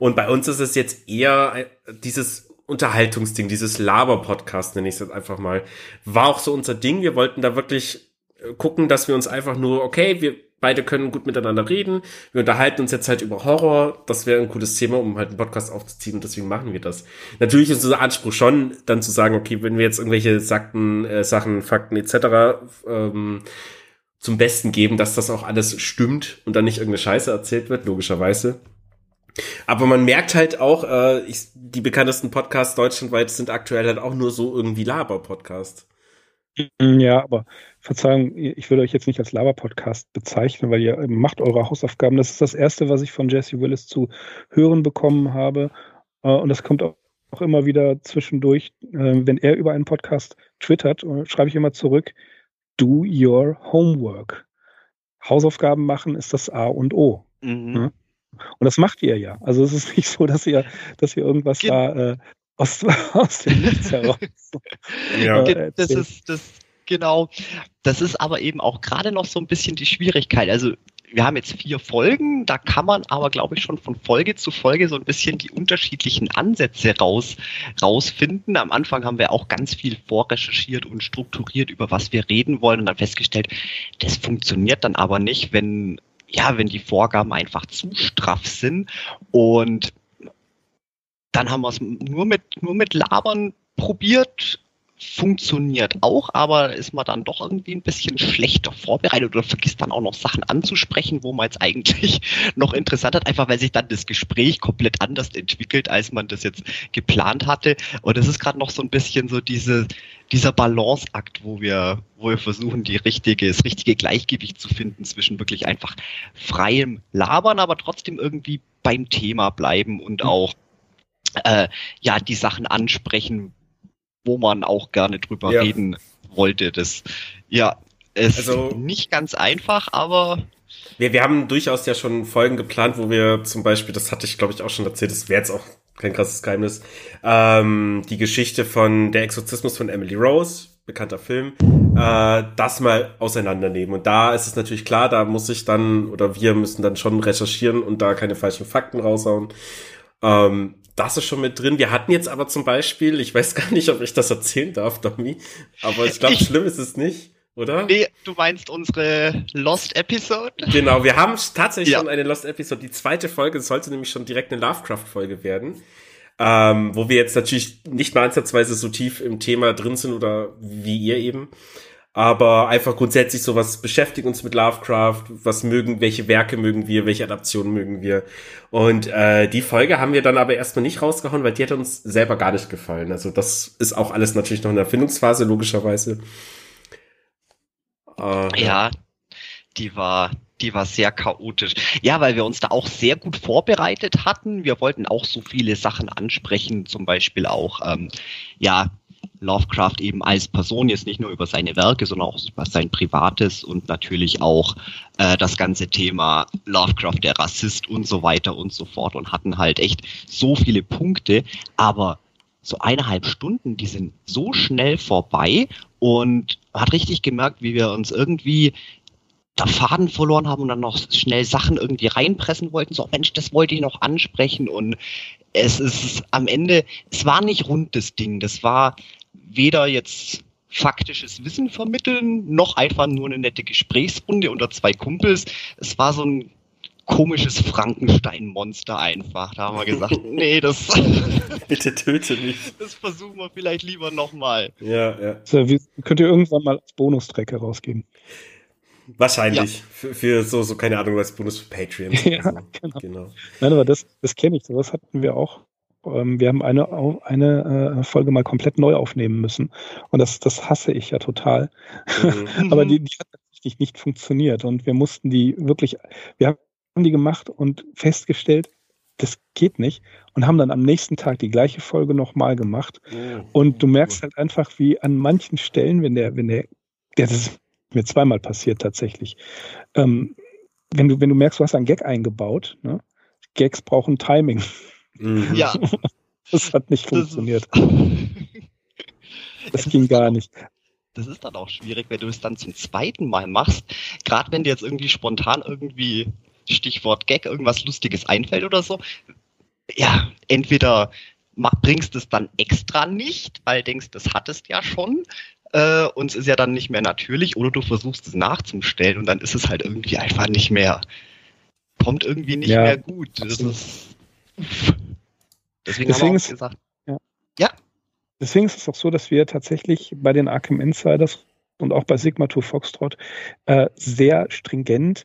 Und bei uns ist es jetzt eher dieses Unterhaltungsding, dieses Laber-Podcast, nenne ich es jetzt einfach mal. War auch so unser Ding. Wir wollten da wirklich äh, gucken, dass wir uns einfach nur, okay, wir beide können gut miteinander reden. Wir unterhalten uns jetzt halt über Horror. Das wäre ein cooles Thema, um halt einen Podcast aufzuziehen und deswegen machen wir das. Natürlich ist unser Anspruch schon, dann zu sagen, okay, wenn wir jetzt irgendwelche Sakten, äh, Sachen, Fakten etc. Ähm, zum Besten geben, dass das auch alles stimmt und dann nicht irgendeine Scheiße erzählt wird, logischerweise. Aber man merkt halt auch, äh, ich, die bekanntesten Podcasts deutschlandweit sind aktuell halt auch nur so irgendwie Laber-Podcasts. Ja, aber Verzeihung, ich würde euch jetzt nicht als Laber-Podcast bezeichnen, weil ihr macht eure Hausaufgaben. Das ist das Erste, was ich von Jesse Willis zu hören bekommen habe. Äh, und das kommt auch immer wieder zwischendurch. Äh, wenn er über einen Podcast twittert, äh, schreibe ich immer zurück, do your homework. Hausaufgaben machen ist das A und O. Mhm. Und das macht ihr ja. Also es ist nicht so, dass ihr, dass ihr irgendwas Ge da äh, aus, aus dem Nichts heraus. ja. das ist das genau. Das ist aber eben auch gerade noch so ein bisschen die Schwierigkeit. Also wir haben jetzt vier Folgen, da kann man aber, glaube ich, schon von Folge zu Folge so ein bisschen die unterschiedlichen Ansätze raus, rausfinden. Am Anfang haben wir auch ganz viel vorrecherchiert und strukturiert, über was wir reden wollen und dann festgestellt, das funktioniert dann aber nicht, wenn, ja, wenn die Vorgaben einfach zu straff sind und dann haben wir es nur mit, nur mit Labern probiert funktioniert auch, aber ist man dann doch irgendwie ein bisschen schlechter vorbereitet oder vergisst dann auch noch Sachen anzusprechen, wo man jetzt eigentlich noch interessant hat, einfach weil sich dann das Gespräch komplett anders entwickelt, als man das jetzt geplant hatte. Und es ist gerade noch so ein bisschen so diese, dieser Balanceakt, wo wir, wo wir versuchen, die richtige, das richtige Gleichgewicht zu finden zwischen wirklich einfach freiem Labern, aber trotzdem irgendwie beim Thema bleiben und mhm. auch äh, ja die Sachen ansprechen, wo man auch gerne drüber ja. reden wollte. Das, ja, ist also, nicht ganz einfach, aber. Wir, wir haben durchaus ja schon Folgen geplant, wo wir zum Beispiel, das hatte ich glaube ich auch schon erzählt, das wäre jetzt auch kein krasses Geheimnis, ähm, die Geschichte von Der Exorzismus von Emily Rose, bekannter Film, äh, das mal auseinandernehmen. Und da ist es natürlich klar, da muss ich dann, oder wir müssen dann schon recherchieren und da keine falschen Fakten raushauen. Ähm, das ist schon mit drin. Wir hatten jetzt aber zum Beispiel, ich weiß gar nicht, ob ich das erzählen darf, Domi, aber ich glaube, schlimm ist es nicht, oder? Nee, du meinst unsere Lost Episode? Genau, wir haben tatsächlich ja. schon eine Lost Episode. Die zweite Folge sollte nämlich schon direkt eine Lovecraft-Folge werden. Ähm, wo wir jetzt natürlich nicht mal ansatzweise so tief im Thema drin sind oder wie ihr eben. Aber einfach grundsätzlich sowas beschäftigt uns mit Lovecraft, was mögen, welche Werke mögen wir, welche Adaptionen mögen wir. Und äh, die Folge haben wir dann aber erstmal nicht rausgehauen, weil die hat uns selber gar nicht gefallen. Also das ist auch alles natürlich noch in der Erfindungsphase, logischerweise. Äh, ja, die war, die war sehr chaotisch. Ja, weil wir uns da auch sehr gut vorbereitet hatten. Wir wollten auch so viele Sachen ansprechen, zum Beispiel auch, ähm, ja, Lovecraft eben als Person jetzt nicht nur über seine Werke, sondern auch über sein Privates und natürlich auch äh, das ganze Thema Lovecraft, der Rassist und so weiter und so fort und hatten halt echt so viele Punkte, aber so eineinhalb Stunden, die sind so schnell vorbei und hat richtig gemerkt, wie wir uns irgendwie da Faden verloren haben und dann noch schnell Sachen irgendwie reinpressen wollten. So, Mensch, das wollte ich noch ansprechen und es ist am Ende, es war nicht rund das Ding. Das war weder jetzt faktisches Wissen vermitteln, noch einfach nur eine nette Gesprächsrunde unter zwei Kumpels. Es war so ein komisches Frankenstein-Monster einfach. Da haben wir gesagt, nee, das. Bitte töte mich. Das versuchen wir vielleicht lieber nochmal. Ja, ja. So, wie, könnt ihr irgendwann mal als Bonustrack herausgeben? Wahrscheinlich. Ja. Für, für, so, so, keine Ahnung, als Bonus für Patreon. ja, genau. genau. Nein, aber das, das kenne ich. Sowas hatten wir auch ähm, wir haben eine, eine äh, Folge mal komplett neu aufnehmen müssen. Und das, das hasse ich ja total. Mhm. Aber die, die hat tatsächlich nicht funktioniert. Und wir mussten die wirklich, wir haben die gemacht und festgestellt, das geht nicht. Und haben dann am nächsten Tag die gleiche Folge nochmal gemacht. Mhm. Und du merkst halt einfach, wie an manchen Stellen, wenn der, wenn der, der das ist mir zweimal passiert tatsächlich, ähm, wenn du, wenn du merkst, du hast einen Gag eingebaut, ne? Gags brauchen Timing. Mhm. Ja. Das hat nicht funktioniert. Das, ging gar nicht. Das ist dann auch schwierig, wenn du es dann zum zweiten Mal machst. Gerade wenn dir jetzt irgendwie spontan irgendwie Stichwort Gag irgendwas Lustiges einfällt oder so. Ja, entweder bringst es dann extra nicht, weil denkst, das hattest ja schon. Äh, und es ist ja dann nicht mehr natürlich, oder du versuchst es nachzustellen und dann ist es halt irgendwie einfach nicht mehr, kommt irgendwie nicht ja, mehr gut. Das ist, Deswegen, Deswegen haben wir auch gesagt. Ja. ja. Deswegen ist es auch so, dass wir tatsächlich bei den Arkham Insiders und auch bei Sigma 2 Foxtrot äh, sehr stringent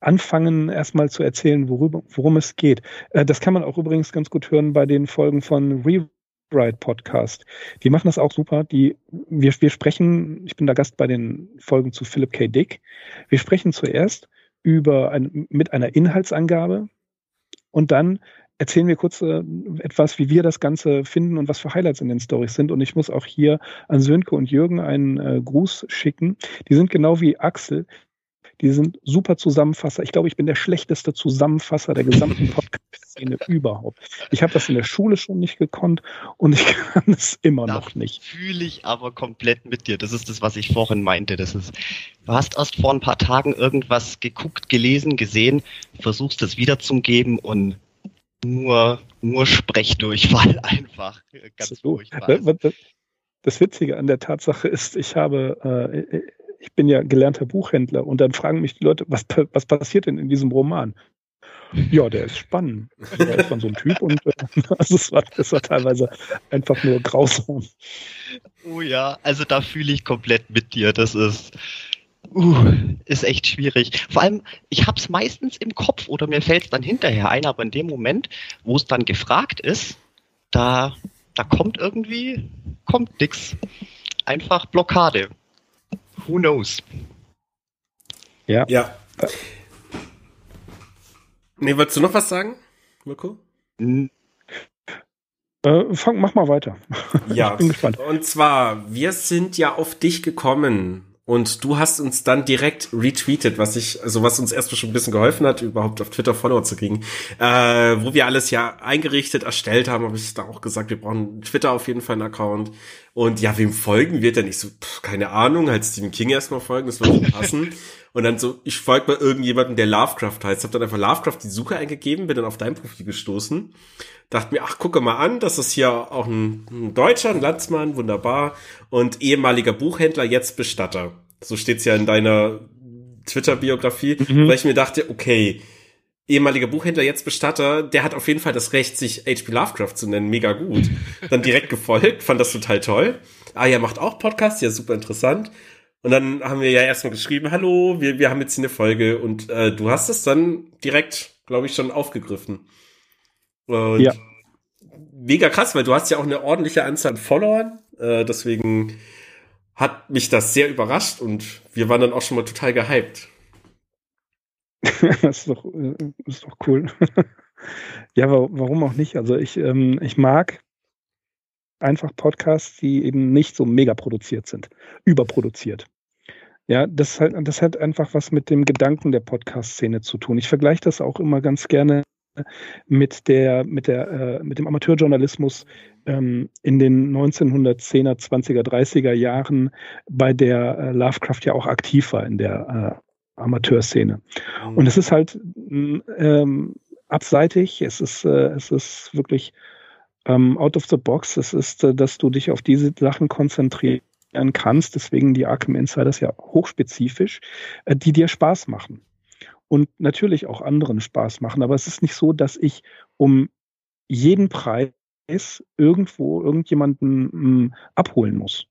anfangen, erstmal zu erzählen, worüber, worum es geht. Äh, das kann man auch übrigens ganz gut hören bei den Folgen von Rewrite Podcast. Die machen das auch super. Die, wir, wir sprechen, ich bin da Gast bei den Folgen zu Philip K. Dick. Wir sprechen zuerst über ein, mit einer Inhaltsangabe und dann erzählen wir kurz äh, etwas, wie wir das Ganze finden und was für Highlights in den Stories sind. Und ich muss auch hier an Sönke und Jürgen einen äh, Gruß schicken. Die sind genau wie Axel. Die sind super Zusammenfasser. Ich glaube, ich bin der schlechteste Zusammenfasser der gesamten Podcast-Szene überhaupt. Ich habe das in der Schule schon nicht gekonnt und ich kann es immer Da noch nicht. Fühle ich aber komplett mit dir. Das ist das, was ich vorhin meinte. Das ist, du hast erst vor ein paar Tagen irgendwas geguckt, gelesen, gesehen, versuchst es wiederzugeben und nur, nur Sprechdurchfall einfach. Ganz So. furchtbar. Das Witzige an der Tatsache ist, ich habe, äh, ich bin ja gelernter Buchhändler und dann fragen mich die Leute, was, was passiert denn in diesem Roman? Ja, der ist spannend. Da ist man so ein Typ und äh, also es war, das war teilweise einfach nur grausam. Oh ja, also da fühle ich komplett mit dir. Das ist, uh, ist echt schwierig. Vor allem, ich hab's meistens im Kopf oder mir fällt's dann hinterher ein, aber in dem Moment, wo es dann gefragt ist, da, da kommt irgendwie, kommt nix. Einfach Blockade. Who knows? Ja. Nee, wolltest du noch was sagen, Mirko? N- Äh, fang, mach mal weiter. Ja. Ich bin gespannt. Und zwar, wir sind ja auf dich gekommen und du hast uns dann direkt retweetet, was ich, also was uns erstmal schon ein bisschen geholfen hat, überhaupt auf Twitter Follower zu kriegen. Äh, wo wir alles ja eingerichtet, erstellt haben, habe ich da auch gesagt, wir brauchen Twitter auf jeden Fall einen Account. Und ja, wem folgen wir denn? Ich so, pff, keine Ahnung, halt Stephen King erstmal folgen, das würde passen. Und dann so, ich folge mal irgendjemanden, der Lovecraft heißt. Hab dann einfach Lovecraft die Suche eingegeben, bin dann auf dein Profil gestoßen. Dachte mir, ach, gucke mal an, das ist hier auch ein, ein Deutscher, ein Landsmann, wunderbar. Und ehemaliger Buchhändler, jetzt Bestatter. So steht's ja in deiner Twitter-Biografie, Mhm. weil ich mir dachte, okay, ehemaliger Buchhändler, jetzt Bestatter, der hat auf jeden Fall das Recht, sich H.P. Lovecraft zu nennen, mega gut. Dann direkt gefolgt, fand das total toll. Ah, ja, macht auch Podcast, ja, super interessant. Und dann haben wir ja erstmal geschrieben, hallo, wir, wir haben jetzt hier eine Folge und äh, du hast es dann direkt, glaube ich, schon aufgegriffen. Und Ja. mega krass, weil du hast ja auch eine ordentliche Anzahl an Followern, äh, deswegen hat mich das sehr überrascht und wir waren dann auch schon mal total gehypt. das ist doch, äh, ist doch cool. ja, wa- warum auch nicht? Also ich, ähm, ich mag einfach Podcasts, die eben nicht so mega produziert sind, überproduziert. Ja, das hat, das hat einfach was mit dem Gedanken der Podcast-Szene zu tun. Ich vergleiche das auch immer ganz gerne mit der, mit der, äh, mit dem Amateurjournalismus ähm, in den 1910er, 20er, 30er Jahren, bei der äh, Lovecraft ja auch aktiv war in der äh, Amateurszene. Und es ist halt ähm, abseitig, es ist, äh, es ist wirklich ähm, out of the box. Es ist, äh, dass du dich auf diese Sachen konzentrieren kannst, deswegen die Arkham Insiders ja hochspezifisch, äh, die dir Spaß machen. Und natürlich auch anderen Spaß machen. Aber es ist nicht so, dass ich um jeden Preis irgendwo irgendjemanden m, abholen muss.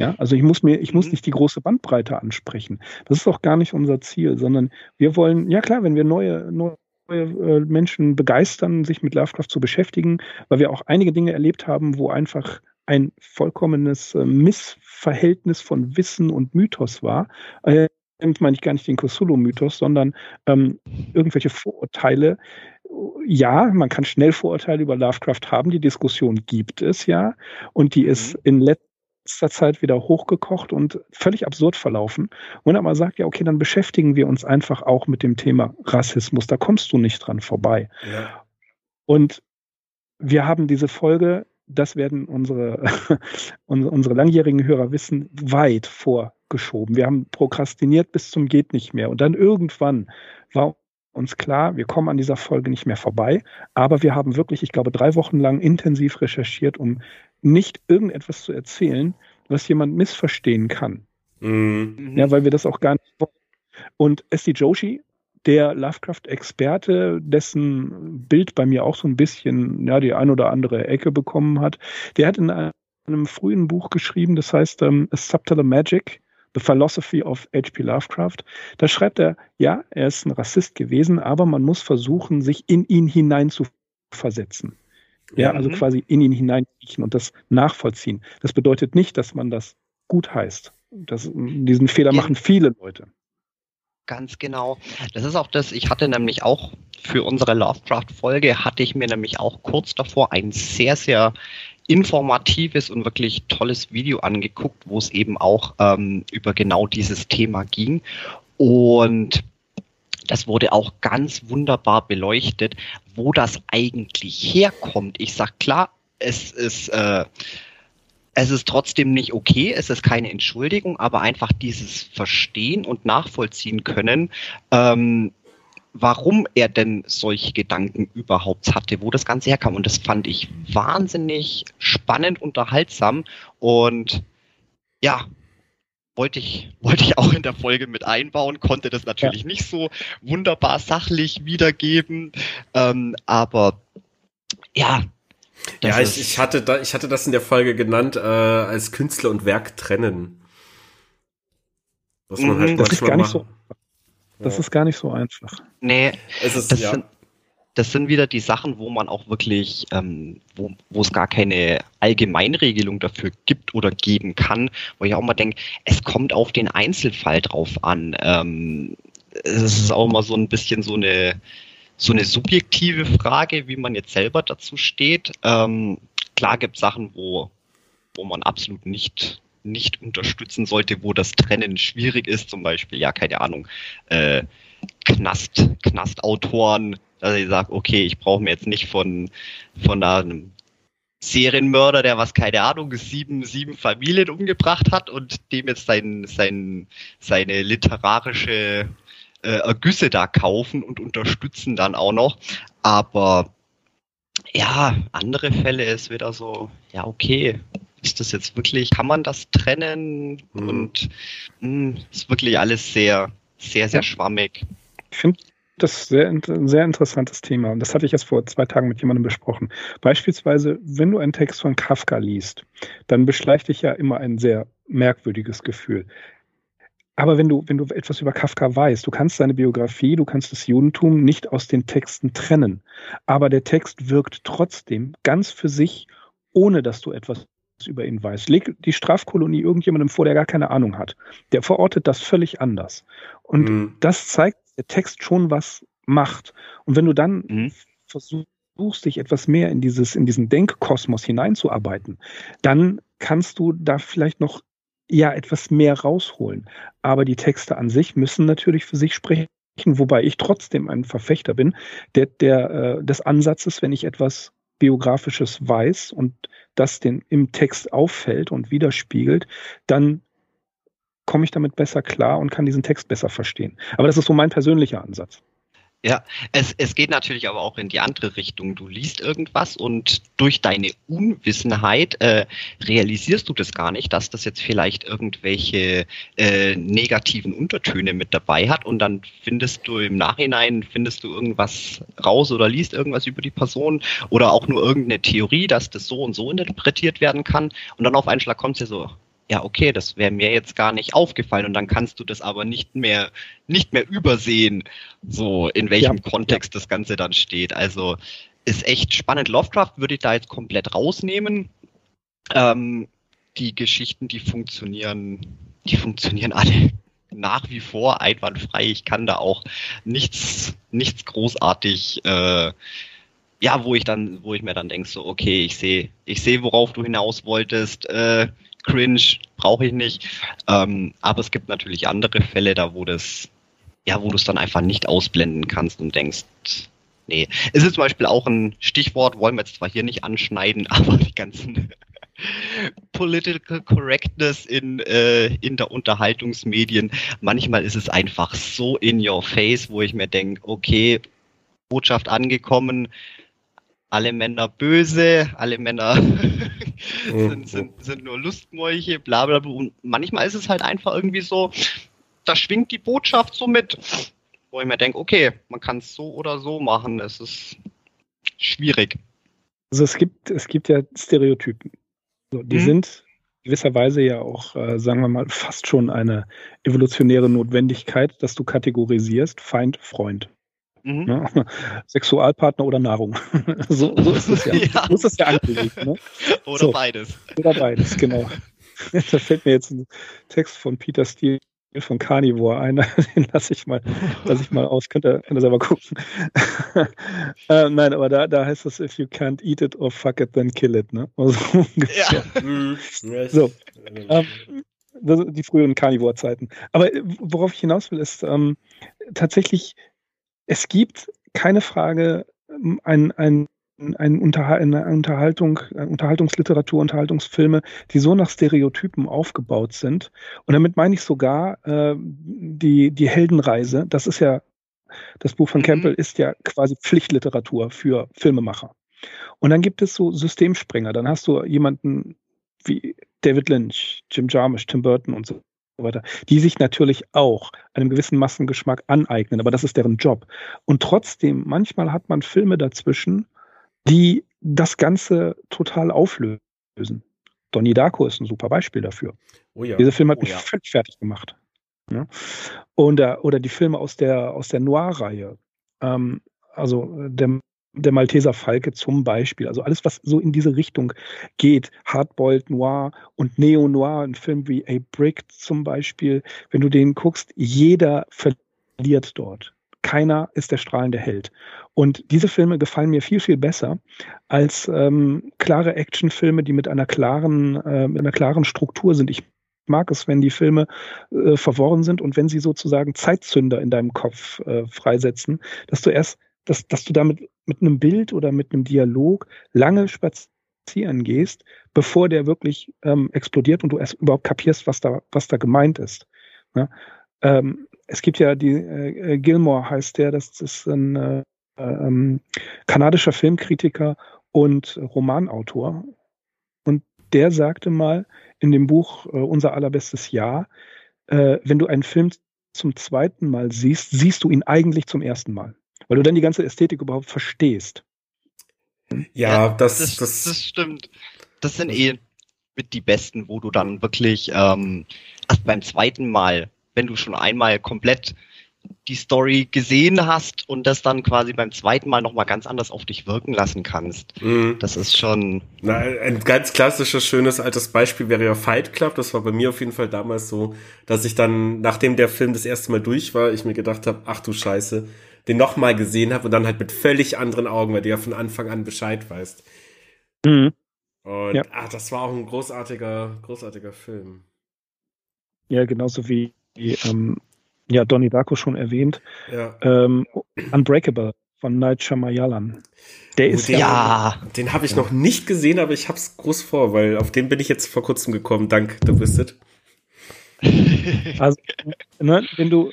Ja, also ich muss mir, ich muss Mhm. nicht die große Bandbreite ansprechen. Das ist auch gar nicht unser Ziel, sondern wir wollen, ja klar, wenn wir neue, neue äh, Menschen begeistern, sich mit Lovecraft zu beschäftigen, weil wir auch einige Dinge erlebt haben, wo einfach ein vollkommenes äh, Missverhältnis von Wissen und Mythos war. Äh, meine ich gar nicht den Cthulhu-Mythos, sondern ähm, irgendwelche Vorurteile. Ja, man kann schnell Vorurteile über Lovecraft haben. Die Diskussion gibt es ja. Und die ist in letzter Zeit wieder hochgekocht und völlig absurd verlaufen. Und dann mal sagt, ja, okay, dann beschäftigen wir uns einfach auch mit dem Thema Rassismus. Da kommst du nicht dran vorbei. Ja. Und wir haben diese Folge, das werden unsere unsere langjährigen Hörer wissen, weit vorgeschoben. Wir haben prokrastiniert bis zum geht nicht mehr. Und dann irgendwann war uns klar, wir kommen an dieser Folge nicht mehr vorbei. Aber wir haben wirklich, ich glaube, drei Wochen lang intensiv recherchiert, um nicht irgendetwas zu erzählen, was jemand missverstehen kann. Mhm. Ja, weil wir das auch gar nicht wollen. Und S.D. Joshi, der Lovecraft-Experte, dessen Bild bei mir auch so ein bisschen, ja, die ein oder andere Ecke bekommen hat, der hat in einem frühen Buch geschrieben, das heißt ähm, A Subtler Magic, The Philosophy of H.P. Lovecraft. Da schreibt er, ja, er ist ein Rassist gewesen, aber man muss versuchen, sich in ihn hinein zu versetzen. Ja, also Mhm. quasi in ihn hineinkriechen und das nachvollziehen. Das bedeutet nicht, dass man das gut heißt. Das, diesen Fehler Ja. machen viele Leute. Ganz genau. Das ist auch das, ich hatte nämlich auch für unsere Lovecraft-Folge, hatte ich mir nämlich auch kurz davor ein sehr, sehr informatives und wirklich tolles Video angeguckt, wo es eben auch ähm, über genau dieses Thema ging. Und das wurde auch ganz wunderbar beleuchtet, wo das eigentlich herkommt. Ich sag klar, es ist, äh, es ist trotzdem nicht okay, es ist keine Entschuldigung, aber einfach dieses Verstehen und Nachvollziehen können, ähm, warum er denn solche Gedanken überhaupt hatte, wo das Ganze herkam. Und das fand ich wahnsinnig spannend, unterhaltsam und ja, wollte ich, wollte ich auch in der Folge mit einbauen, konnte das natürlich ja. nicht so wunderbar sachlich wiedergeben, ähm, aber ja. Ja, ich, ich, hatte da, ich hatte das in der Folge genannt, äh, als Künstler und Werk trennen. Was man halt mhm. das ist gar nicht so, das ja. ist gar nicht so einfach. Nee, es ist, das, ja. sind, das sind wieder die Sachen, wo man auch wirklich, ähm, wo, wo es gar keine Allgemeinregelung dafür gibt oder geben kann, wo ich auch mal denke, es kommt auf den Einzelfall drauf an. Ähm, es ist auch mal so ein bisschen so eine, so eine subjektive Frage, wie man jetzt selber dazu steht. Ähm, klar gibt es Sachen, wo, wo man absolut nicht nicht unterstützen sollte, wo das Trennen schwierig ist, zum Beispiel, ja, keine Ahnung, äh, Knast, Knastautoren dass ich sage, okay, ich brauche mir jetzt nicht von, von einem Serienmörder, der was, keine Ahnung, sieben, sieben Familien umgebracht hat und dem jetzt sein, sein, seine literarische äh, Ergüsse da kaufen und unterstützen dann auch noch. Aber ja, andere Fälle ist wieder so, ja, okay, ist das jetzt wirklich, kann man das trennen? Mhm. Und mh, hm, ist wirklich alles sehr, sehr, sehr schwammig. Ich finde das ist sehr, ein sehr interessantes Thema. Und das hatte ich jetzt vor zwei Tagen mit jemandem besprochen. Beispielsweise, wenn du einen Text von Kafka liest, dann beschleicht dich ja immer ein sehr merkwürdiges Gefühl. Aber wenn du, wenn du etwas über Kafka weißt, du kannst seine Biografie, du kannst das Judentum nicht aus den Texten trennen. Aber der Text wirkt trotzdem ganz für sich, ohne dass du etwas über ihn weißt. Leg die Strafkolonie irgendjemandem vor, der gar keine Ahnung hat. Der verortet das völlig anders. Und mhm. das zeigt der Text schon was macht. Und wenn du dann mhm. versuchst, dich etwas mehr in dieses, in diesen Denkkosmos hineinzuarbeiten, dann kannst du da vielleicht noch ja etwas mehr rausholen. Aber die Texte an sich müssen natürlich für sich sprechen, wobei ich trotzdem ein Verfechter bin, der, der äh, des Ansatzes, wenn ich etwas Biografisches weiß und das den im Text auffällt und widerspiegelt, dann komme ich damit besser klar und kann diesen Text besser verstehen. Aber das ist so mein persönlicher Ansatz. Ja, es, es geht natürlich aber auch in die andere Richtung. Du liest irgendwas und durch deine Unwissenheit äh, realisierst du das gar nicht, dass das jetzt vielleicht irgendwelche äh, negativen Untertöne mit dabei hat und dann findest du im Nachhinein, findest du irgendwas raus oder liest irgendwas über die Person oder auch nur irgendeine Theorie, dass das so und so interpretiert werden kann und dann auf einen Schlag kommt es ja so, ja, okay, das wäre mir jetzt gar nicht aufgefallen und dann kannst du das aber nicht mehr, nicht mehr übersehen, so in welchem ja, Kontext ja. das Ganze dann steht. Also ist echt spannend. Lovecraft würde ich da jetzt komplett rausnehmen. Ähm, die Geschichten, die funktionieren, die funktionieren alle nach wie vor einwandfrei. Ich kann da auch nichts, nichts großartig, äh, ja, wo ich dann, wo ich mir dann denke, so, okay, ich sehe, ich sehe, worauf du hinaus wolltest, äh, cringe, brauche ich nicht. Ähm, aber es gibt natürlich andere Fälle, da wo das, ja, wo du es dann einfach nicht ausblenden kannst und denkst, nee. Es ist zum Beispiel auch ein Stichwort, wollen wir jetzt zwar hier nicht anschneiden, aber die ganzen Political Correctness in, äh, in der Unterhaltungsmedien. Manchmal ist es einfach so in your face, wo ich mir denke, okay, Botschaft angekommen, alle Männer böse, alle Männer sind, sind, sind nur Lustmolche, bla bla bla. Und manchmal ist es halt einfach irgendwie so, da schwingt die Botschaft so mit, wo ich mir denke, okay, man kann es so oder so machen, es ist schwierig. Also es gibt, es gibt ja Stereotypen. So, die mhm. sind gewisserweise ja auch, äh, sagen wir mal, fast schon eine evolutionäre Notwendigkeit, dass du kategorisierst Feind, Freund. Mhm. Ne? Sexualpartner oder Nahrung. so, so, ist es ja. ja. So ist es ja angelegt. Ne? Oder so. beides. Oder beides, genau. da fällt mir jetzt ein Text von Peter Steele von Carnivore ein. Den lasse ich mal, lasse ich mal aus. Könnt ihr, könnt ihr selber gucken. äh, nein, aber da, da heißt es, if you can't eat it or fuck it, then kill it. Ne? Also, ja. Mhm. so. Ähm, die früheren Carnivore-Zeiten. Aber äh, worauf ich hinaus will, ist ähm, tatsächlich, es gibt keine Frage, ähm, ein, ein ein eine Unterhaltung, Unterhaltungsliteratur, Unterhaltungsfilme, die so nach Stereotypen aufgebaut sind. Und damit meine ich sogar äh, die, die Heldenreise. Das ist ja, das Buch von mhm. Campbell ist ja quasi Pflichtliteratur für Filmemacher. Und dann gibt es so Systemspringer. Dann hast du jemanden wie David Lynch, Jim Jarmusch, Tim Burton und so weiter, die sich natürlich auch einem gewissen Massengeschmack aneignen, aber das ist deren Job. Und trotzdem, manchmal hat man Filme dazwischen, die das Ganze total auflösen. Donnie Darko ist ein super Beispiel dafür. Oh ja. Dieser Film hat oh mich ja. völlig fertig gemacht. Ja? Und, äh, oder die Filme aus der, aus der Noir-Reihe. Ähm, also äh, der, der Malteser Falke zum Beispiel. Also alles, was so in diese Richtung geht. Hardboiled Noir und Neo-Noir, ein Film wie A Brick zum Beispiel. Wenn du den guckst, jeder verliert dort keiner ist der strahlende Held. Und diese Filme gefallen mir viel, viel besser als ähm, klare Actionfilme, die mit einer klaren, äh, mit einer klaren Struktur sind. Ich mag es, wenn die Filme äh, verworren sind und wenn sie sozusagen Zeitzünder in deinem Kopf äh, freisetzen, dass du erst, dass, dass du damit mit einem Bild oder mit einem Dialog lange spazieren gehst, bevor der wirklich ähm, explodiert und du erst überhaupt kapierst, was da, was da gemeint ist. Ja? Ähm, es gibt ja die äh, Gilmore heißt der, das ist ein äh, ähm, kanadischer Filmkritiker und Romanautor. Und der sagte mal in dem Buch äh, Unser allerbestes Jahr, äh, wenn du einen Film zum zweiten Mal siehst, siehst du ihn eigentlich zum ersten Mal, weil du dann die ganze Ästhetik überhaupt verstehst. Ja, ja das, das, das, das stimmt. Das sind eh mit die besten, wo du dann wirklich ähm, erst beim zweiten Mal wenn du schon einmal komplett die Story gesehen hast und das dann quasi beim zweiten Mal nochmal ganz anders auf dich wirken lassen kannst. Mhm. Das ist schon. Na, ein ganz klassisches, schönes altes Beispiel wäre ja Fight Club. Das war bei mir auf jeden Fall damals so, dass ich dann, nachdem der Film das erste Mal durch war, ich mir gedacht habe, ach du Scheiße, den nochmal gesehen habe und dann halt mit völlig anderen Augen, weil du ja von Anfang an Bescheid weißt. Mhm. Und ja. ach, das war auch ein großartiger, großartiger Film. Ja, genauso wie ähm, ja, Donnie Darko schon erwähnt. Ja. Ähm, Unbreakable von Night Shyamalan. Der oh, ist den, ja. Den habe ich ja. noch nicht gesehen, aber ich habe es groß vor, weil auf den bin ich jetzt vor kurzem gekommen. Dank, du wisst Also, ne, wenn du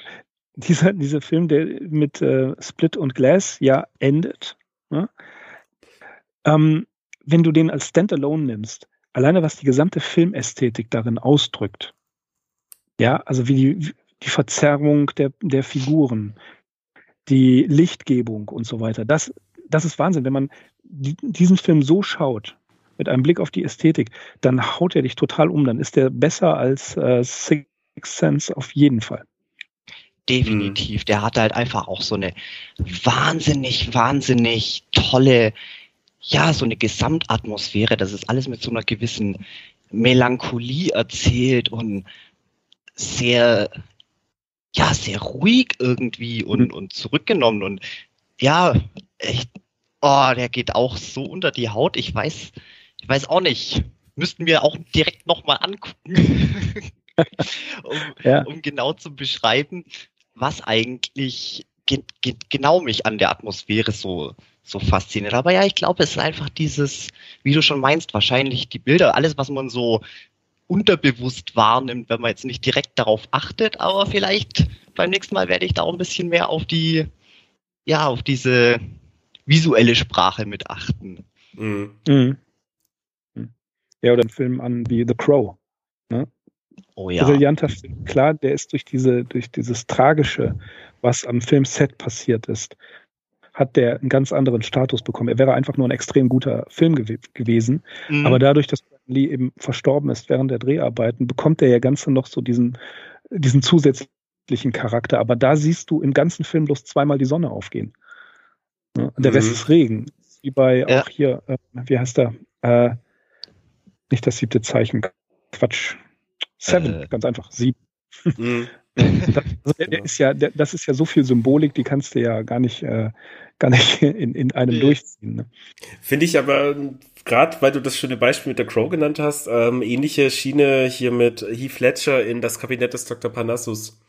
dieser, dieser Film, der mit äh, Split und Glass ja endet, ne? ähm, wenn du den als Standalone nimmst, alleine was die gesamte Filmästhetik darin ausdrückt, ja, also wie die, die Verzerrung der, der Figuren, die Lichtgebung und so weiter. Das, das ist Wahnsinn. Wenn man die, diesen Film so schaut, mit einem Blick auf die Ästhetik, dann haut er dich total um. Dann ist der besser als äh, Six Sense auf jeden Fall. Definitiv. Der hat halt einfach auch so eine wahnsinnig, wahnsinnig tolle, ja, so eine Gesamtatmosphäre. Das ist alles mit so einer gewissen Melancholie erzählt und sehr, ja, sehr ruhig irgendwie und, mhm. und zurückgenommen und ja, echt, oh, der geht auch so unter die Haut. Ich weiß, ich weiß auch nicht. Müssten wir auch direkt nochmal angucken, um, ja. um genau zu beschreiben, was eigentlich ge ge genau mich an der Atmosphäre so, so fasziniert. Aber ja, ich glaube, es ist einfach dieses, wie du schon meinst, wahrscheinlich die Bilder, alles, was man so unterbewusst wahrnimmt, wenn man jetzt nicht direkt darauf achtet, aber vielleicht beim nächsten Mal werde ich da auch ein bisschen mehr auf die, ja, auf diese visuelle Sprache mit achten. Mhm. Mhm. Ja, oder ein Film an wie The Crow. Ne? Oh ja. Brillanter Film. Klar, der ist durch diese, durch dieses Tragische, was am Filmset passiert ist, hat der einen ganz anderen Status bekommen. Er wäre einfach nur ein extrem guter Film gew gewesen. Mhm. Aber dadurch, dass Lee eben verstorben ist während der Dreharbeiten, bekommt er ja Ganze noch so diesen, diesen zusätzlichen Charakter. Aber da siehst du im ganzen Film bloß zweimal die Sonne aufgehen. Ja, der mhm. Rest ist Regen. Wie bei ja. auch hier, äh, wie heißt der? Äh, nicht das siebte Zeichen. Quatsch. Seven, äh. ganz einfach. Sieben. Mhm. Das, der, ist ja, der, das ist ja so viel Symbolik, die kannst du ja gar nicht, äh, gar nicht in, in einem nee. durchziehen. Ne? Finde ich aber gerade, weil du das schöne Beispiel mit der Crow genannt hast, ähm, ähnliche Schiene hier mit Heath Ledger in das Kabinett des Dr. Parnassus.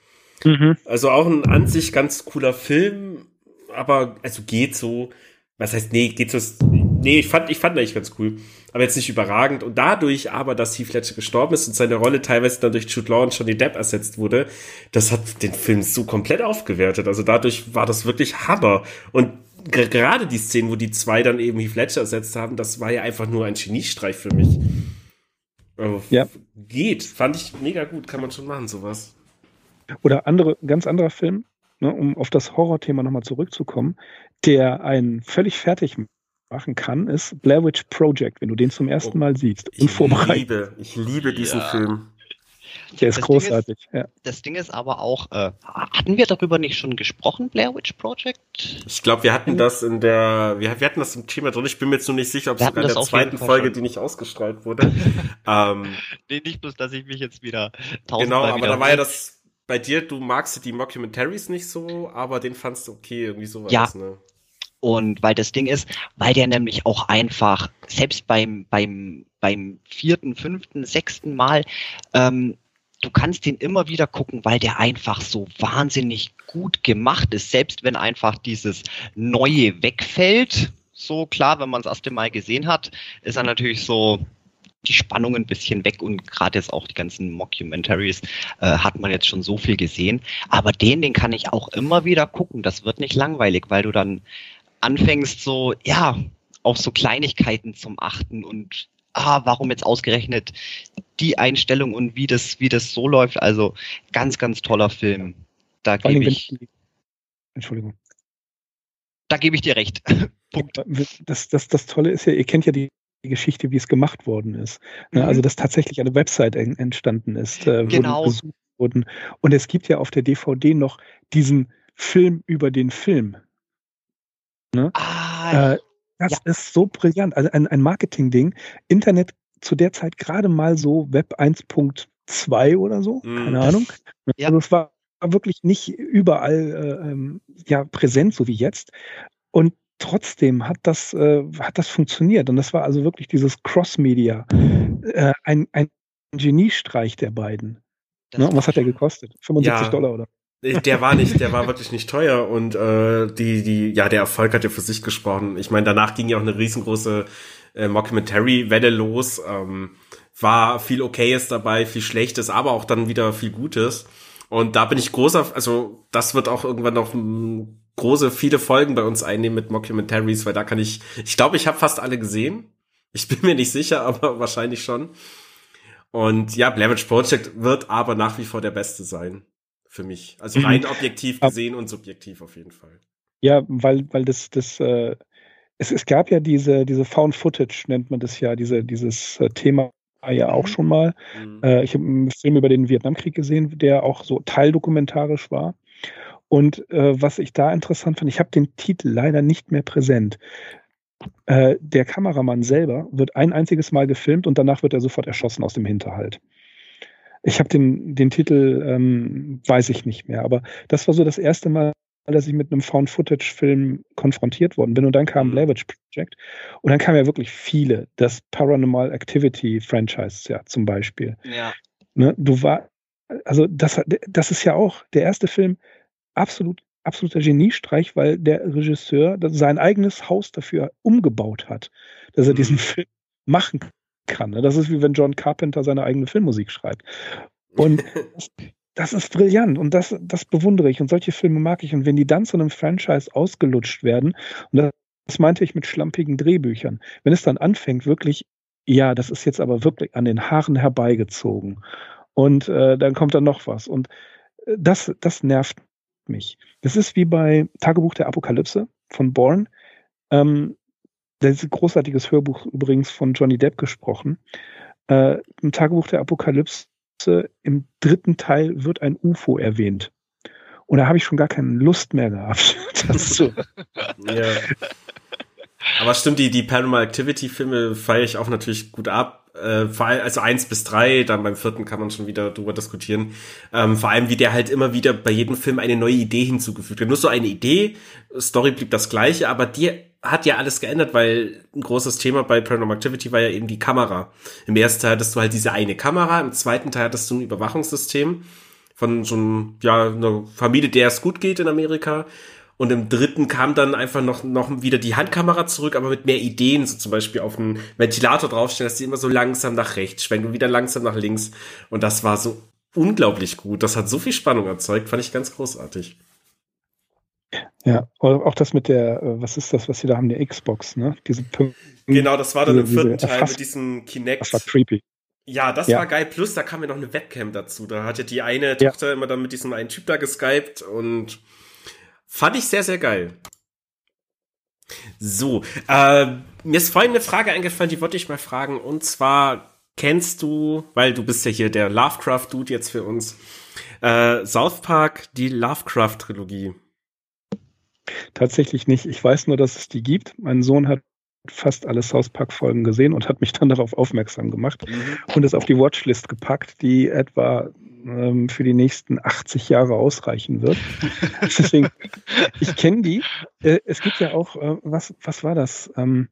Mhm. Also auch ein an sich ganz cooler Film, aber also geht so. Was heißt, nee, geht so. Nee, ich fand, ich fand eigentlich ganz cool. Aber jetzt nicht überragend. Und dadurch aber, dass Heath Ledger gestorben ist und seine Rolle teilweise dann durch Jude Law und Johnny Depp ersetzt wurde, das hat den Film so komplett aufgewertet. Also dadurch war das wirklich Hammer. Und gerade die Szenen, wo die zwei dann eben Heath Ledger ersetzt haben, das war ja einfach nur ein Geniestreich für mich. Also, ja. Geht. Fand ich mega gut. Kann man schon machen, sowas. Oder andere, ganz anderer Film, ne, um auf das Horrorthema nochmal zurückzukommen, der einen völlig fertig machen kann, ist Blair Witch Project, wenn du den zum ersten oh, Mal siehst. Ich liebe, ich liebe diesen ja. Film. Der ist das großartig. Ding ist, ja. Das Ding ist aber auch, äh, hatten wir darüber nicht schon gesprochen, Blair Witch Project? Ich glaube, wir hatten das in der, wir, wir, hatten das im Thema drin. Ich bin mir jetzt nur nicht sicher, ob es sogar in der zweiten Folge, schon. die nicht ausgestrahlt wurde. ähm, nee, nicht bloß, dass ich mich jetzt wieder tausendmal Genau, aber da war ja das bei dir, du magst die Mockumentaries nicht so, aber den fandst du okay, irgendwie sowas, ja. ne? Und weil das Ding ist, weil der nämlich auch einfach, selbst beim, beim, beim vierten, fünften, sechsten Mal, ähm, du kannst den immer wieder gucken, weil der einfach so wahnsinnig gut gemacht ist. Selbst wenn einfach dieses Neue wegfällt, so klar, wenn man das erste Mal gesehen hat, ist er natürlich so die Spannung ein bisschen weg und gerade jetzt auch die ganzen Mockumentaries äh, hat man jetzt schon so viel gesehen. Aber den, den kann ich auch immer wieder gucken. Das wird nicht langweilig, weil du dann anfängst so, ja, auf so Kleinigkeiten zum Achten und ah, warum jetzt ausgerechnet die Einstellung und wie das, wie das so läuft. Also ganz, ganz toller Film. Da gebe ich. Entschuldigung. Da gebe ich dir recht. Punkt. Das, das, das Tolle ist ja, ihr kennt ja die Geschichte, wie es gemacht worden ist. Ne, mhm. Also, dass tatsächlich eine Website entstanden ist, äh, genau. besucht wurden. Und es gibt ja auf der DVD noch diesen Film über den Film. Ne? Ah, äh, das ja. ist so brillant. Also ein, ein Marketing-Ding. Internet zu der Zeit gerade mal so Web 1.2 oder so, mhm. keine Ahnung. Ja. Also es war wirklich nicht überall äh, ähm, ja präsent, so wie jetzt. Und trotzdem hat das, äh, hat das funktioniert. Und das war also wirklich dieses Cross-Media. Äh, ein, ein Geniestreich der beiden. Ne? Und was hat der gekostet? 75 ja. Dollar oder? Der war nicht, der war wirklich nicht teuer und äh, die, die, ja, der Erfolg hat ja für sich gesprochen. Ich meine, danach ging ja auch eine riesengroße äh, Mockumentary-Welle los. Ähm, war viel Okayes dabei, viel Schlechtes, aber auch dann wieder viel Gutes. Und da bin ich großer, also das wird auch irgendwann noch große, viele Folgen bei uns einnehmen mit Mockumentaries, weil da kann ich, ich glaube, ich habe fast alle gesehen. Ich bin mir nicht sicher, aber wahrscheinlich schon. Und ja, Blair Project wird aber nach wie vor der beste sein für mich. Also rein mhm. objektiv gesehen und subjektiv auf jeden Fall. Ja, weil, weil das, das, äh, es, es gab ja diese, diese Found Footage, nennt man das ja, diese, dieses äh, Thema ja auch mhm. schon mal. Mhm. Äh, ich habe einen Film über den Vietnamkrieg gesehen, der auch so teildokumentarisch war. Und äh, was ich da interessant fand, ich habe den Titel leider nicht mehr präsent. Äh, der Kameramann selber wird ein einziges Mal gefilmt und danach wird er sofort erschossen aus dem Hinterhalt. Ich habe den, den Titel, ähm, weiß ich nicht mehr, aber das war so das erste Mal, dass ich mit einem Found-Footage-Film konfrontiert worden bin. Und dann kam mhm. Blair Witch Project. Und dann kamen ja wirklich viele. Das Paranormal Activity-Franchise, ja, zum Beispiel. Ja. Ne, du war, also das, das ist ja auch der erste Film, absolut, absoluter Geniestreich, weil der Regisseur sein eigenes Haus dafür umgebaut hat, dass er diesen mhm. Film machen kann. Ne? Das ist wie wenn John Carpenter seine eigene Filmmusik schreibt. Und das, das ist brillant und das, das bewundere ich und solche Filme mag ich. Und wenn die dann zu einem Franchise ausgelutscht werden, und das, das meinte ich mit schlampigen Drehbüchern, wenn es dann anfängt, wirklich, ja, das ist jetzt aber wirklich an den Haaren herbeigezogen. Und äh, dann kommt dann noch was. Und äh, das, das nervt mich. Das ist wie bei Tagebuch der Apokalypse von Bourne. Ähm, das ist ein großartiges Hörbuch übrigens von Johnny Depp gesprochen. Äh, Im Tagebuch der Apokalypse im dritten Teil wird ein UFO erwähnt. Und da habe ich schon gar keine Lust mehr gehabt. Das so. ja. Aber stimmt, die, die Paranormal Activity Filme feiere ich auch natürlich gut ab. äh, vor allem, also eins bis drei, dann beim vierten kann man schon wieder drüber diskutieren. Ähm, vor allem, wie der halt immer wieder bei jedem Film eine neue Idee hinzugefügt hat. Nur so eine Idee, Story blieb das gleiche, aber die hat ja alles geändert, weil ein großes Thema bei Paranormal Activity war ja eben die Kamera. Im ersten Teil hattest du halt diese eine Kamera, im zweiten Teil hattest du ein Überwachungssystem von so einem, ja, einer Familie, der es gut geht in Amerika. Und im dritten kam dann einfach noch, noch wieder die Handkamera zurück, aber mit mehr Ideen, so zum Beispiel auf einen Ventilator draufstellen, dass die immer so langsam nach rechts schwenken und wieder langsam nach links. Und das war so unglaublich gut. Das hat so viel Spannung erzeugt, fand ich ganz großartig. Ja, auch das mit der, äh, was ist das, was sie da haben, die Xbox, ne? Diese Genau, das war dann diese, im vierten Teil mit diesem Kinect. Das war creepy. Ja, das ja. war geil. Plus, da kam ja noch eine Webcam dazu. Da hatte die eine ja. Tochter immer dann mit diesem einen Typ da geskypt und Fand ich sehr, sehr geil. So, äh, mir ist vorhin eine Frage eingefallen, die wollte ich mal fragen. Und zwar, kennst du, weil du bist ja hier der Lovecraft-Dude jetzt für uns, äh, South Park, die Lovecraft-Trilogie? Tatsächlich nicht. Ich weiß nur, dass es die gibt. Mein Sohn hat fast alle South Park-Folgen gesehen und hat mich dann darauf aufmerksam gemacht mhm. und es auf die Watchlist gepackt, die etwa ähm, für die nächsten 80 Jahre ausreichen wird. Deswegen, ich kenne die. Äh, es gibt ja auch, äh, was, was war das? Ähm,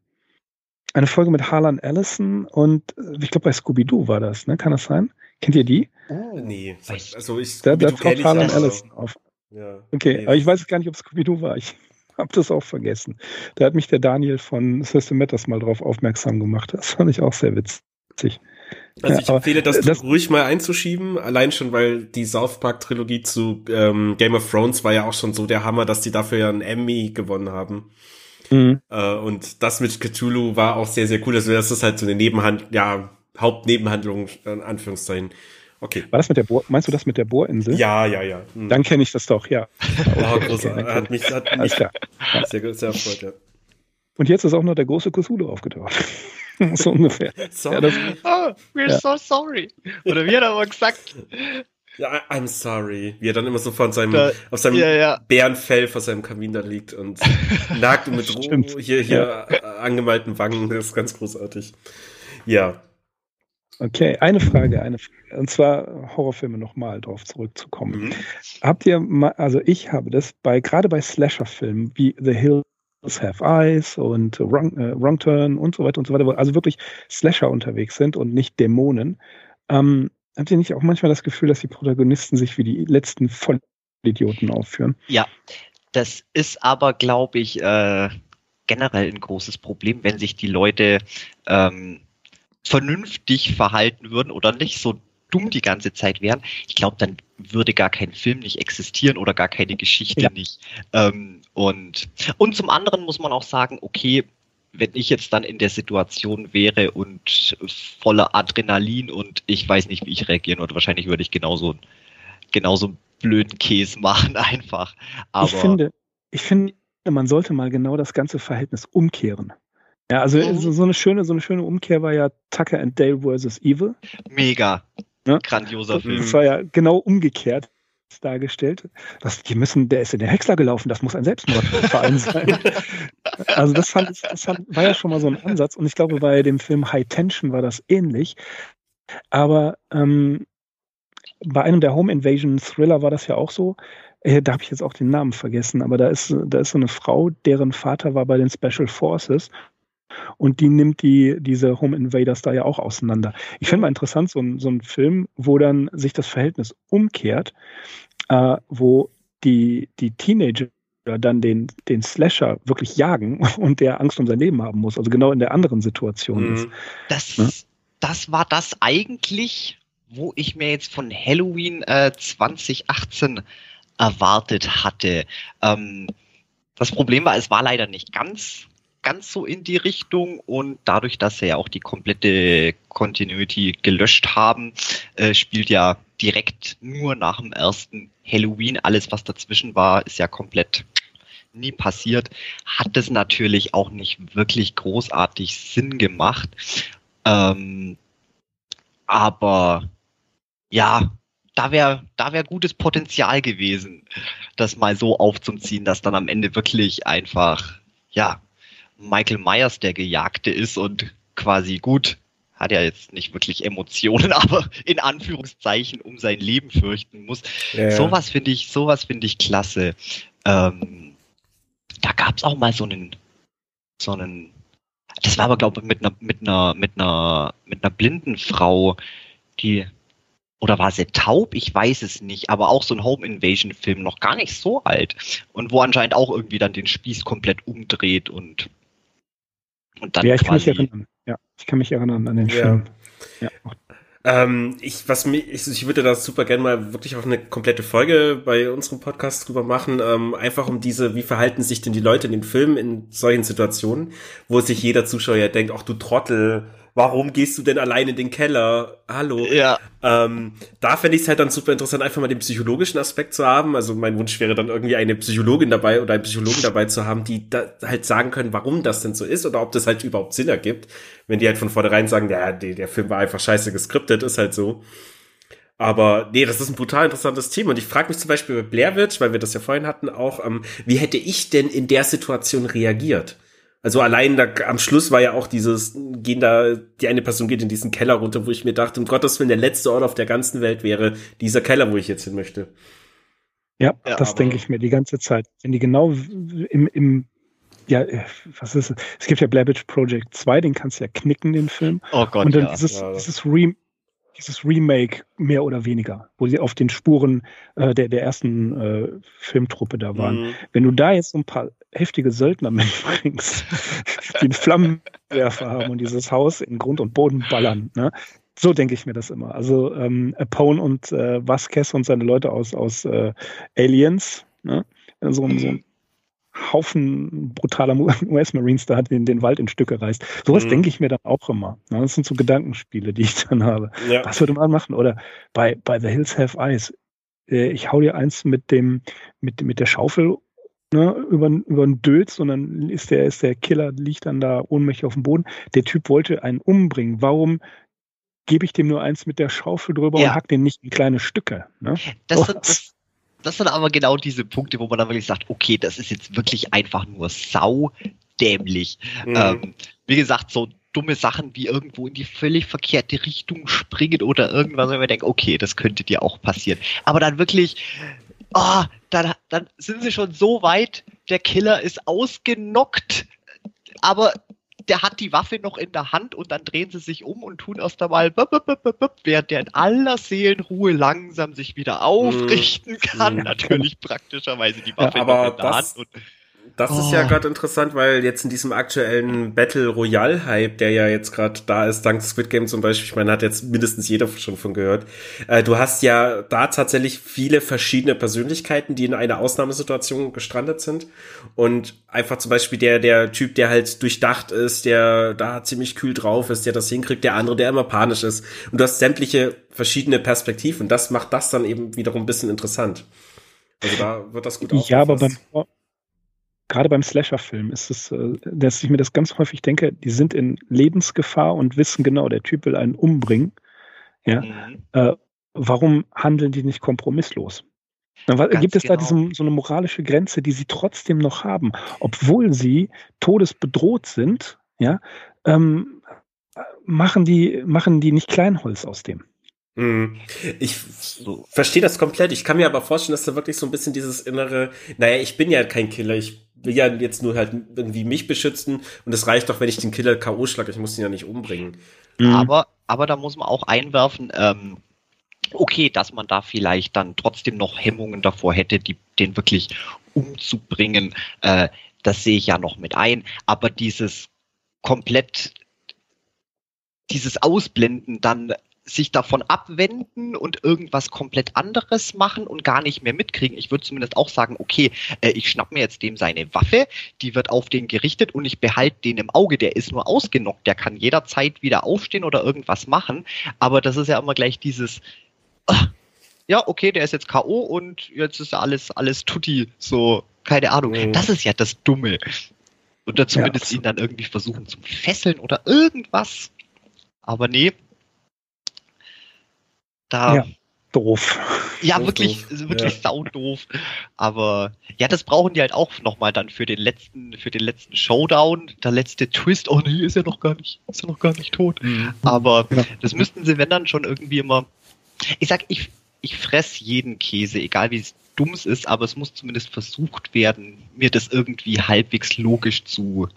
eine Folge mit Harlan Ellison und äh, ich glaube bei Scooby-Doo war das, ne? Kann das sein? Kennt ihr die? Oh, nee. Also ich da, da taucht Harlan Ellison auf. Ja, okay, aber ich weiß gar nicht, ob Scooby-Doo war. Ich habe das auch vergessen. Da hat mich der Daniel von System Matters mal drauf aufmerksam gemacht. Das fand ich auch sehr witzig. Also ich empfehle das, das ruhig mal einzuschieben, allein schon, weil die South Park Trilogie zu ähm, Game of Thrones war ja auch schon so der Hammer, dass die dafür ja einen Emmy gewonnen haben. Mhm. Äh, und das mit Cthulhu war auch sehr, sehr cool. Also das ist halt so eine Nebenhand, ja, Hauptnebenhandlung, in Anführungszeichen. Okay. War das mit der Bohr, meinst du das mit der Bohrinsel? Ja, ja, ja. Mhm. Dann kenne ich das doch, ja. Oh, großartig. hat mich, hat mich sehr, sehr erfreut, ja. Und jetzt ist auch noch der große Cthulhu aufgetaucht. so ungefähr. Sorry. Ja, das, oh, we're ja. so sorry. Oder wie hat er aber gesagt? Ja, I'm sorry. Wie er dann immer so von seinem, da, auf seinem ja, ja. Bärenfell vor seinem Kamin da liegt und nagt und mit Roh, hier, hier ja. angemalten Wangen. Das ist ganz großartig. Ja. Okay, eine Frage, eine Frage. Und zwar Horrorfilme nochmal drauf zurückzukommen. Mhm. Habt ihr mal, also ich habe das bei, gerade bei Slasher-Filmen wie The Hill Have Eyes und Wrong, äh, Wrong Turn und so weiter und so weiter, wo also wirklich Slasher unterwegs sind und nicht Dämonen. Ähm, habt ihr nicht auch manchmal das Gefühl, dass die Protagonisten sich wie die letzten Vollidioten aufführen? Ja, das ist aber, glaube ich, äh, generell ein großes Problem, wenn sich die Leute ähm, vernünftig verhalten würden oder nicht so dumm die ganze Zeit wären. Ich glaube, dann würde gar kein Film nicht existieren oder gar keine Geschichte ja. nicht. Ähm, und, und zum anderen muss man auch sagen, okay, wenn ich jetzt dann in der Situation wäre und voller Adrenalin und ich weiß nicht, wie ich reagieren würde, wahrscheinlich würde ich genauso, genauso einen blöden Käse machen einfach. Aber ich finde, ich finde, man sollte mal genau das ganze Verhältnis umkehren. Ja, also mhm. so, so, eine schöne, so eine schöne Umkehr war ja Tucker and Dale vs. Evil. Mega. Ne? Grandioser Film. Das war ja genau umgekehrt dargestellt. Das, die müssen, der ist in den Häcksler gelaufen, das muss ein Selbstmordverein sein. also das, fand ich, das war ja schon mal so ein Ansatz und ich glaube, bei dem Film High Tension war das ähnlich. Aber ähm, bei einem der Home Invasion Thriller war das ja auch so. Äh, da habe ich jetzt auch den Namen vergessen, aber da ist, da ist so eine Frau, deren Vater war bei den Special Forces und die nimmt die, diese Home Invaders da ja auch auseinander. Ich finde mal interessant, so ein, so ein Film, wo dann sich das Verhältnis umkehrt, äh, wo die, die Teenager dann den, den Slasher wirklich jagen und der Angst um sein Leben haben muss. Also genau in der anderen Situation mhm. ist. Das, ne? das war das eigentlich, wo ich mir jetzt von Halloween äh, 2018 erwartet hatte. Ähm, das Problem war, es war leider nicht ganz ganz so in die Richtung und dadurch, dass sie ja auch die komplette Continuity gelöscht haben, äh, spielt ja direkt nur nach dem ersten Halloween. Alles, was dazwischen war, ist ja komplett nie passiert. Hat es natürlich auch nicht wirklich großartig Sinn gemacht. Ähm, aber ja, da wäre da wäre gutes Potenzial gewesen, das mal so aufzuziehen, dass dann am Ende wirklich einfach ja Michael Myers der Gejagte ist und quasi gut, hat ja jetzt nicht wirklich Emotionen, aber in Anführungszeichen um sein Leben fürchten muss. Ja. Sowas finde ich, sowas finde ich klasse. Ähm, da gab es auch mal so einen, so einen, das war aber glaube ich mit einer, mit einer, mit einer, mit einer blinden Frau, die oder war sie taub? Ich weiß es nicht, aber auch so ein Home Invasion Film, noch gar nicht so alt. Und wo anscheinend auch irgendwie dann den Spieß komplett umdreht und, und dann. Ja, ich kann mich erinnern. Ja, ich kann mich erinnern an den ja. Film. Ja. Ähm, ich, was mich, ich, ich würde da super gerne mal wirklich auf eine komplette Folge bei unserem Podcast drüber machen, ähm, einfach um diese, wie verhalten sich denn die Leute in den Filmen in solchen Situationen, wo sich jeder Zuschauer denkt, ach du Trottel, warum gehst du denn allein in den Keller? Hallo. Ja. Ähm, da fände ich es halt dann super interessant, einfach mal den psychologischen Aspekt zu haben. Also mein Wunsch wäre dann irgendwie eine Psychologin dabei oder einen Psychologen dabei zu haben, die da halt sagen können, warum das denn so ist oder ob das halt überhaupt Sinn ergibt. Wenn die halt von vornherein sagen, ja, der, der Film war einfach scheiße geskriptet, ist halt so. Aber nee, das ist ein brutal interessantes Thema. Und ich frage mich zum Beispiel bei Blair Witch, weil wir das ja vorhin hatten, auch, ähm, wie hätte ich denn in der Situation reagiert? Also allein da, am Schluss war ja auch dieses, gehen da, die eine Person geht in diesen Keller runter, wo ich mir dachte, um Gottes Willen, der letzte Ort auf der ganzen Welt wäre dieser Keller, wo ich jetzt hin möchte. Ja, ja das denke ich mir die ganze Zeit. Wenn die genau im, im ja, was ist es? Es gibt ja Blabbage Project 2, den kannst du ja knicken, den Film. Oh Gott, Und dann ja. dieses, ja. dieses Re dieses Remake mehr oder weniger, wo sie auf den Spuren äh, der, der ersten äh, Filmtruppe da waren. Mhm. Wenn du da jetzt so ein paar heftige Söldner mitbringst, die einen Flammenwerfer haben und dieses Haus in Grund und Boden ballern, ne? So denke ich mir das immer. Also ähm, Apone und äh, Vasquez und seine Leute aus, aus äh, Aliens, ne? so, ein, so ein Haufen brutaler US-Marines da hat den, den Wald in Stücke reißt. Sowas mhm. denke ich mir dann auch immer. Das sind so Gedankenspiele, die ich dann habe. Ja. Was würde man machen? Oder bei, bei The Hills Have Eyes. Äh, ich hau dir eins mit dem, mit, mit der Schaufel ne, über, über einen Dötz und dann ist der, ist der Killer, liegt dann da ohnmächtig auf dem Boden. Der Typ wollte einen umbringen. Warum gebe ich dem nur eins mit der Schaufel drüber ja. und hack den nicht in kleine Stücke? Ne? Das, das, das sind aber genau diese Punkte, wo man dann wirklich sagt, okay, das ist jetzt wirklich einfach nur saudämlich. Mhm. Ähm, wie gesagt, so dumme Sachen wie irgendwo in die völlig verkehrte Richtung springen oder irgendwas, wenn man denkt, okay, das könnte dir auch passieren. Aber dann wirklich, oh, dann, dann sind sie schon so weit, der Killer ist ausgenockt, aber der hat die Waffe noch in der Hand und dann drehen sie sich um und tun erst einmal, während der in aller Seelenruhe langsam sich wieder aufrichten kann. Mhm. Natürlich praktischerweise die Waffe ja, noch in der Hand. Und das oh. ist ja oh. gerade interessant, weil jetzt in diesem aktuellen Battle Royale Hype, der ja jetzt gerade da ist, dank Squid Game zum Beispiel, ich meine, hat jetzt mindestens jeder schon von gehört. Äh, du hast ja da tatsächlich viele verschiedene Persönlichkeiten, die in einer Ausnahmesituation gestrandet sind. Und einfach zum Beispiel der, der Typ, der halt durchdacht ist, der da ziemlich kühl drauf ist, der das hinkriegt, der andere, der immer panisch ist. Und du hast sämtliche verschiedene Perspektiven. Das macht das dann eben wiederum ein bisschen interessant. Also da wird das gut Ja, aber beim, gerade beim Slasher-Film ist es, äh, dass ich mir das ganz häufig denke, die sind in Lebensgefahr und wissen genau, der Typ will einen umbringen. Ja, mhm. äh, warum handeln die nicht kompromisslos? Dann Ganz gibt es genau. da diese, so eine moralische Grenze, die sie trotzdem noch haben, obwohl sie todesbedroht sind. Ja, ähm, machen die machen die nicht Kleinholz aus dem. Mhm. Ich verstehe das komplett. Ich kann mir aber vorstellen, dass da wirklich so ein bisschen dieses innere, naja, ich bin ja kein Killer, ich will ja jetzt nur halt irgendwie mich beschützen und es reicht doch, wenn ich den Killer K.O. schlage, ich muss ihn ja nicht umbringen. Mhm. Aber, aber da muss man auch einwerfen, ähm, okay, dass man da vielleicht dann trotzdem noch Hemmungen davor hätte, die, den wirklich umzubringen, äh, das sehe ich ja noch mit ein, aber dieses komplett dieses Ausblenden dann sich davon abwenden und irgendwas komplett anderes machen und gar nicht mehr mitkriegen. Ich würde zumindest auch sagen, okay, äh, ich schnapp mir jetzt dem seine Waffe, die wird auf den gerichtet und ich behalte den im Auge. Der ist nur ausgenockt, der kann jederzeit wieder aufstehen oder irgendwas machen. Aber das ist ja immer gleich dieses, ach, ja, okay, der ist jetzt K.O. und jetzt ist alles, alles tutti, so, keine Ahnung. Mhm. Das ist ja das Dumme. Oder zumindest ja, ihn dann irgendwie versuchen zu fesseln oder irgendwas. Aber nee, da, ja, doof. Ja, doof, wirklich, doof. wirklich ja. saudoof. Aber ja, das brauchen die halt auch nochmal dann für den letzten, für den letzten Showdown. Der letzte Twist, oh nee, ist ja noch gar nicht, ist ja noch gar nicht tot. Mhm. Aber ja. das müssten sie, wenn dann schon irgendwie immer. Ich sag, ich, ich fress jeden Käse, egal wie es dumm ist, aber es muss zumindest versucht werden, mir das irgendwie halbwegs logisch zu,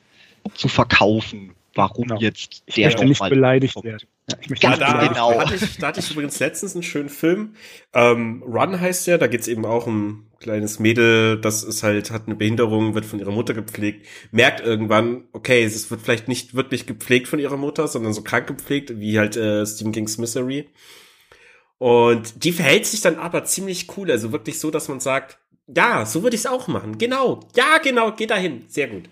zu verkaufen warum genau. jetzt der ich möchte nicht beleidigt kommt. werden. Ja, ich möchte Ganz da, genau. Da hatte, ich, da hatte ich übrigens letztens einen schönen Film. Ähm, Run heißt der, da geht's eben auch um ein kleines Mädel, das ist halt, hat eine Behinderung, wird von ihrer Mutter gepflegt, merkt irgendwann, okay, es wird vielleicht nicht wirklich gepflegt von ihrer Mutter, sondern so krank gepflegt, wie halt äh, Stephen King's Misery. Und die verhält sich dann aber ziemlich cool, also wirklich so, dass man sagt, ja, so würde ich es auch machen. Genau. Ja, genau, geh dahin. Sehr gut.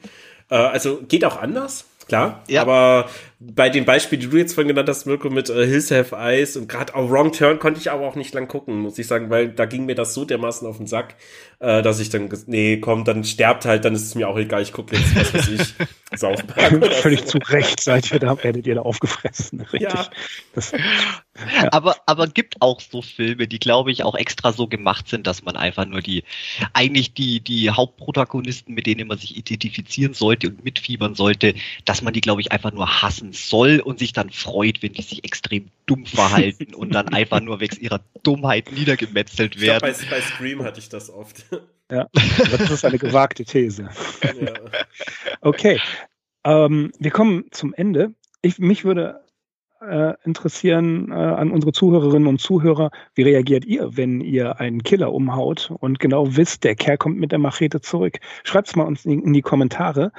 Äh, also geht auch anders klar. Ja. Aber bei dem Beispiel, die du jetzt vorhin genannt hast, Mirko, mit äh, Hills Have Eyes und gerade auch Wrong Turn konnte ich aber auch nicht lang gucken, muss ich sagen, weil da ging mir das so dermaßen auf den Sack, äh, dass ich dann, nee, komm, dann sterbt halt, dann ist es mir auch egal, ich gucke jetzt, was weiß ich, South Völlig zu Recht seid ihr da, werdet ihr da aufgefressen, richtig. Ja. Das, ja. Aber, aber gibt auch so Filme, die, glaube ich, auch extra so gemacht sind, dass man einfach nur die, eigentlich die, die Hauptprotagonisten, mit denen man sich identifizieren sollte und mitfiebern sollte, dass man die, glaube ich, einfach nur hassen soll und sich dann freut, wenn die sich extrem dumm verhalten und dann einfach nur wegen ihrer Dummheit niedergemetzelt werden. Glaub, bei, bei Scream hatte ich das oft. Ja, das ist eine gewagte These. Ja. Okay, ähm, wir kommen zum Ende. Ich, mich würde äh, interessieren äh, an unsere Zuhörerinnen und Zuhörer, wie reagiert ihr, wenn ihr einen Killer umhaut und genau wisst, der Kerl kommt mit der Machete zurück? Schreibt es mal uns in, in die Kommentare.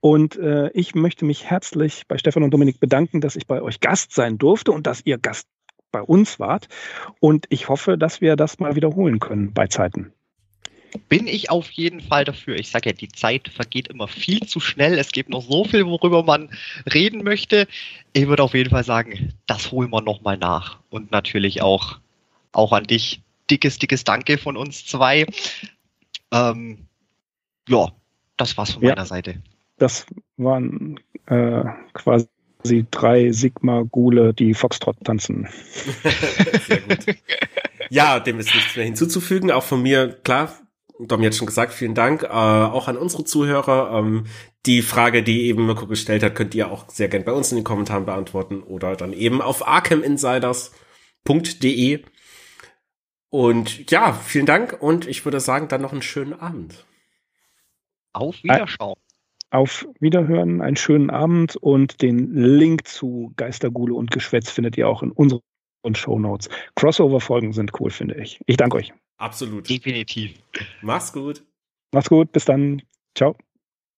Und äh, ich möchte mich herzlich bei Stefan und Dominik bedanken, dass ich bei euch Gast sein durfte und dass ihr Gast bei uns wart. Und ich hoffe, dass wir das mal wiederholen können bei Zeiten. Bin ich auf jeden Fall dafür. Ich sage ja, die Zeit vergeht immer viel zu schnell. Es gibt noch so viel, worüber man reden möchte. Ich würde auf jeden Fall sagen, das holen wir nochmal nach. Und natürlich auch, auch an dich. Dickes, dickes Danke von uns zwei. Ähm, ja, das war's von ja. meiner Seite. Das waren äh, quasi drei Sigma-Gule, die Foxtrot tanzen. Sehr gut. Ja, dem ist nichts mehr hinzuzufügen. Auch von mir, klar, Dom jetzt schon gesagt, vielen Dank. Äh, auch an unsere Zuhörer. Ähm, die Frage, die eben Mirko gestellt hat, könnt ihr auch sehr gern bei uns in den Kommentaren beantworten oder dann eben auf arkhaminsiders.de. Und ja, vielen Dank und ich würde sagen, dann noch einen schönen Abend. Auf Wiederschauen. Auf Wiederhören, einen schönen Abend und den Link zu Geistergule und Geschwätz findet ihr auch in unseren Show Notes. Crossover-Folgen sind cool, finde ich. Ich danke euch. Absolut. Definitiv. Mach's gut. Mach's gut. Bis dann. Ciao.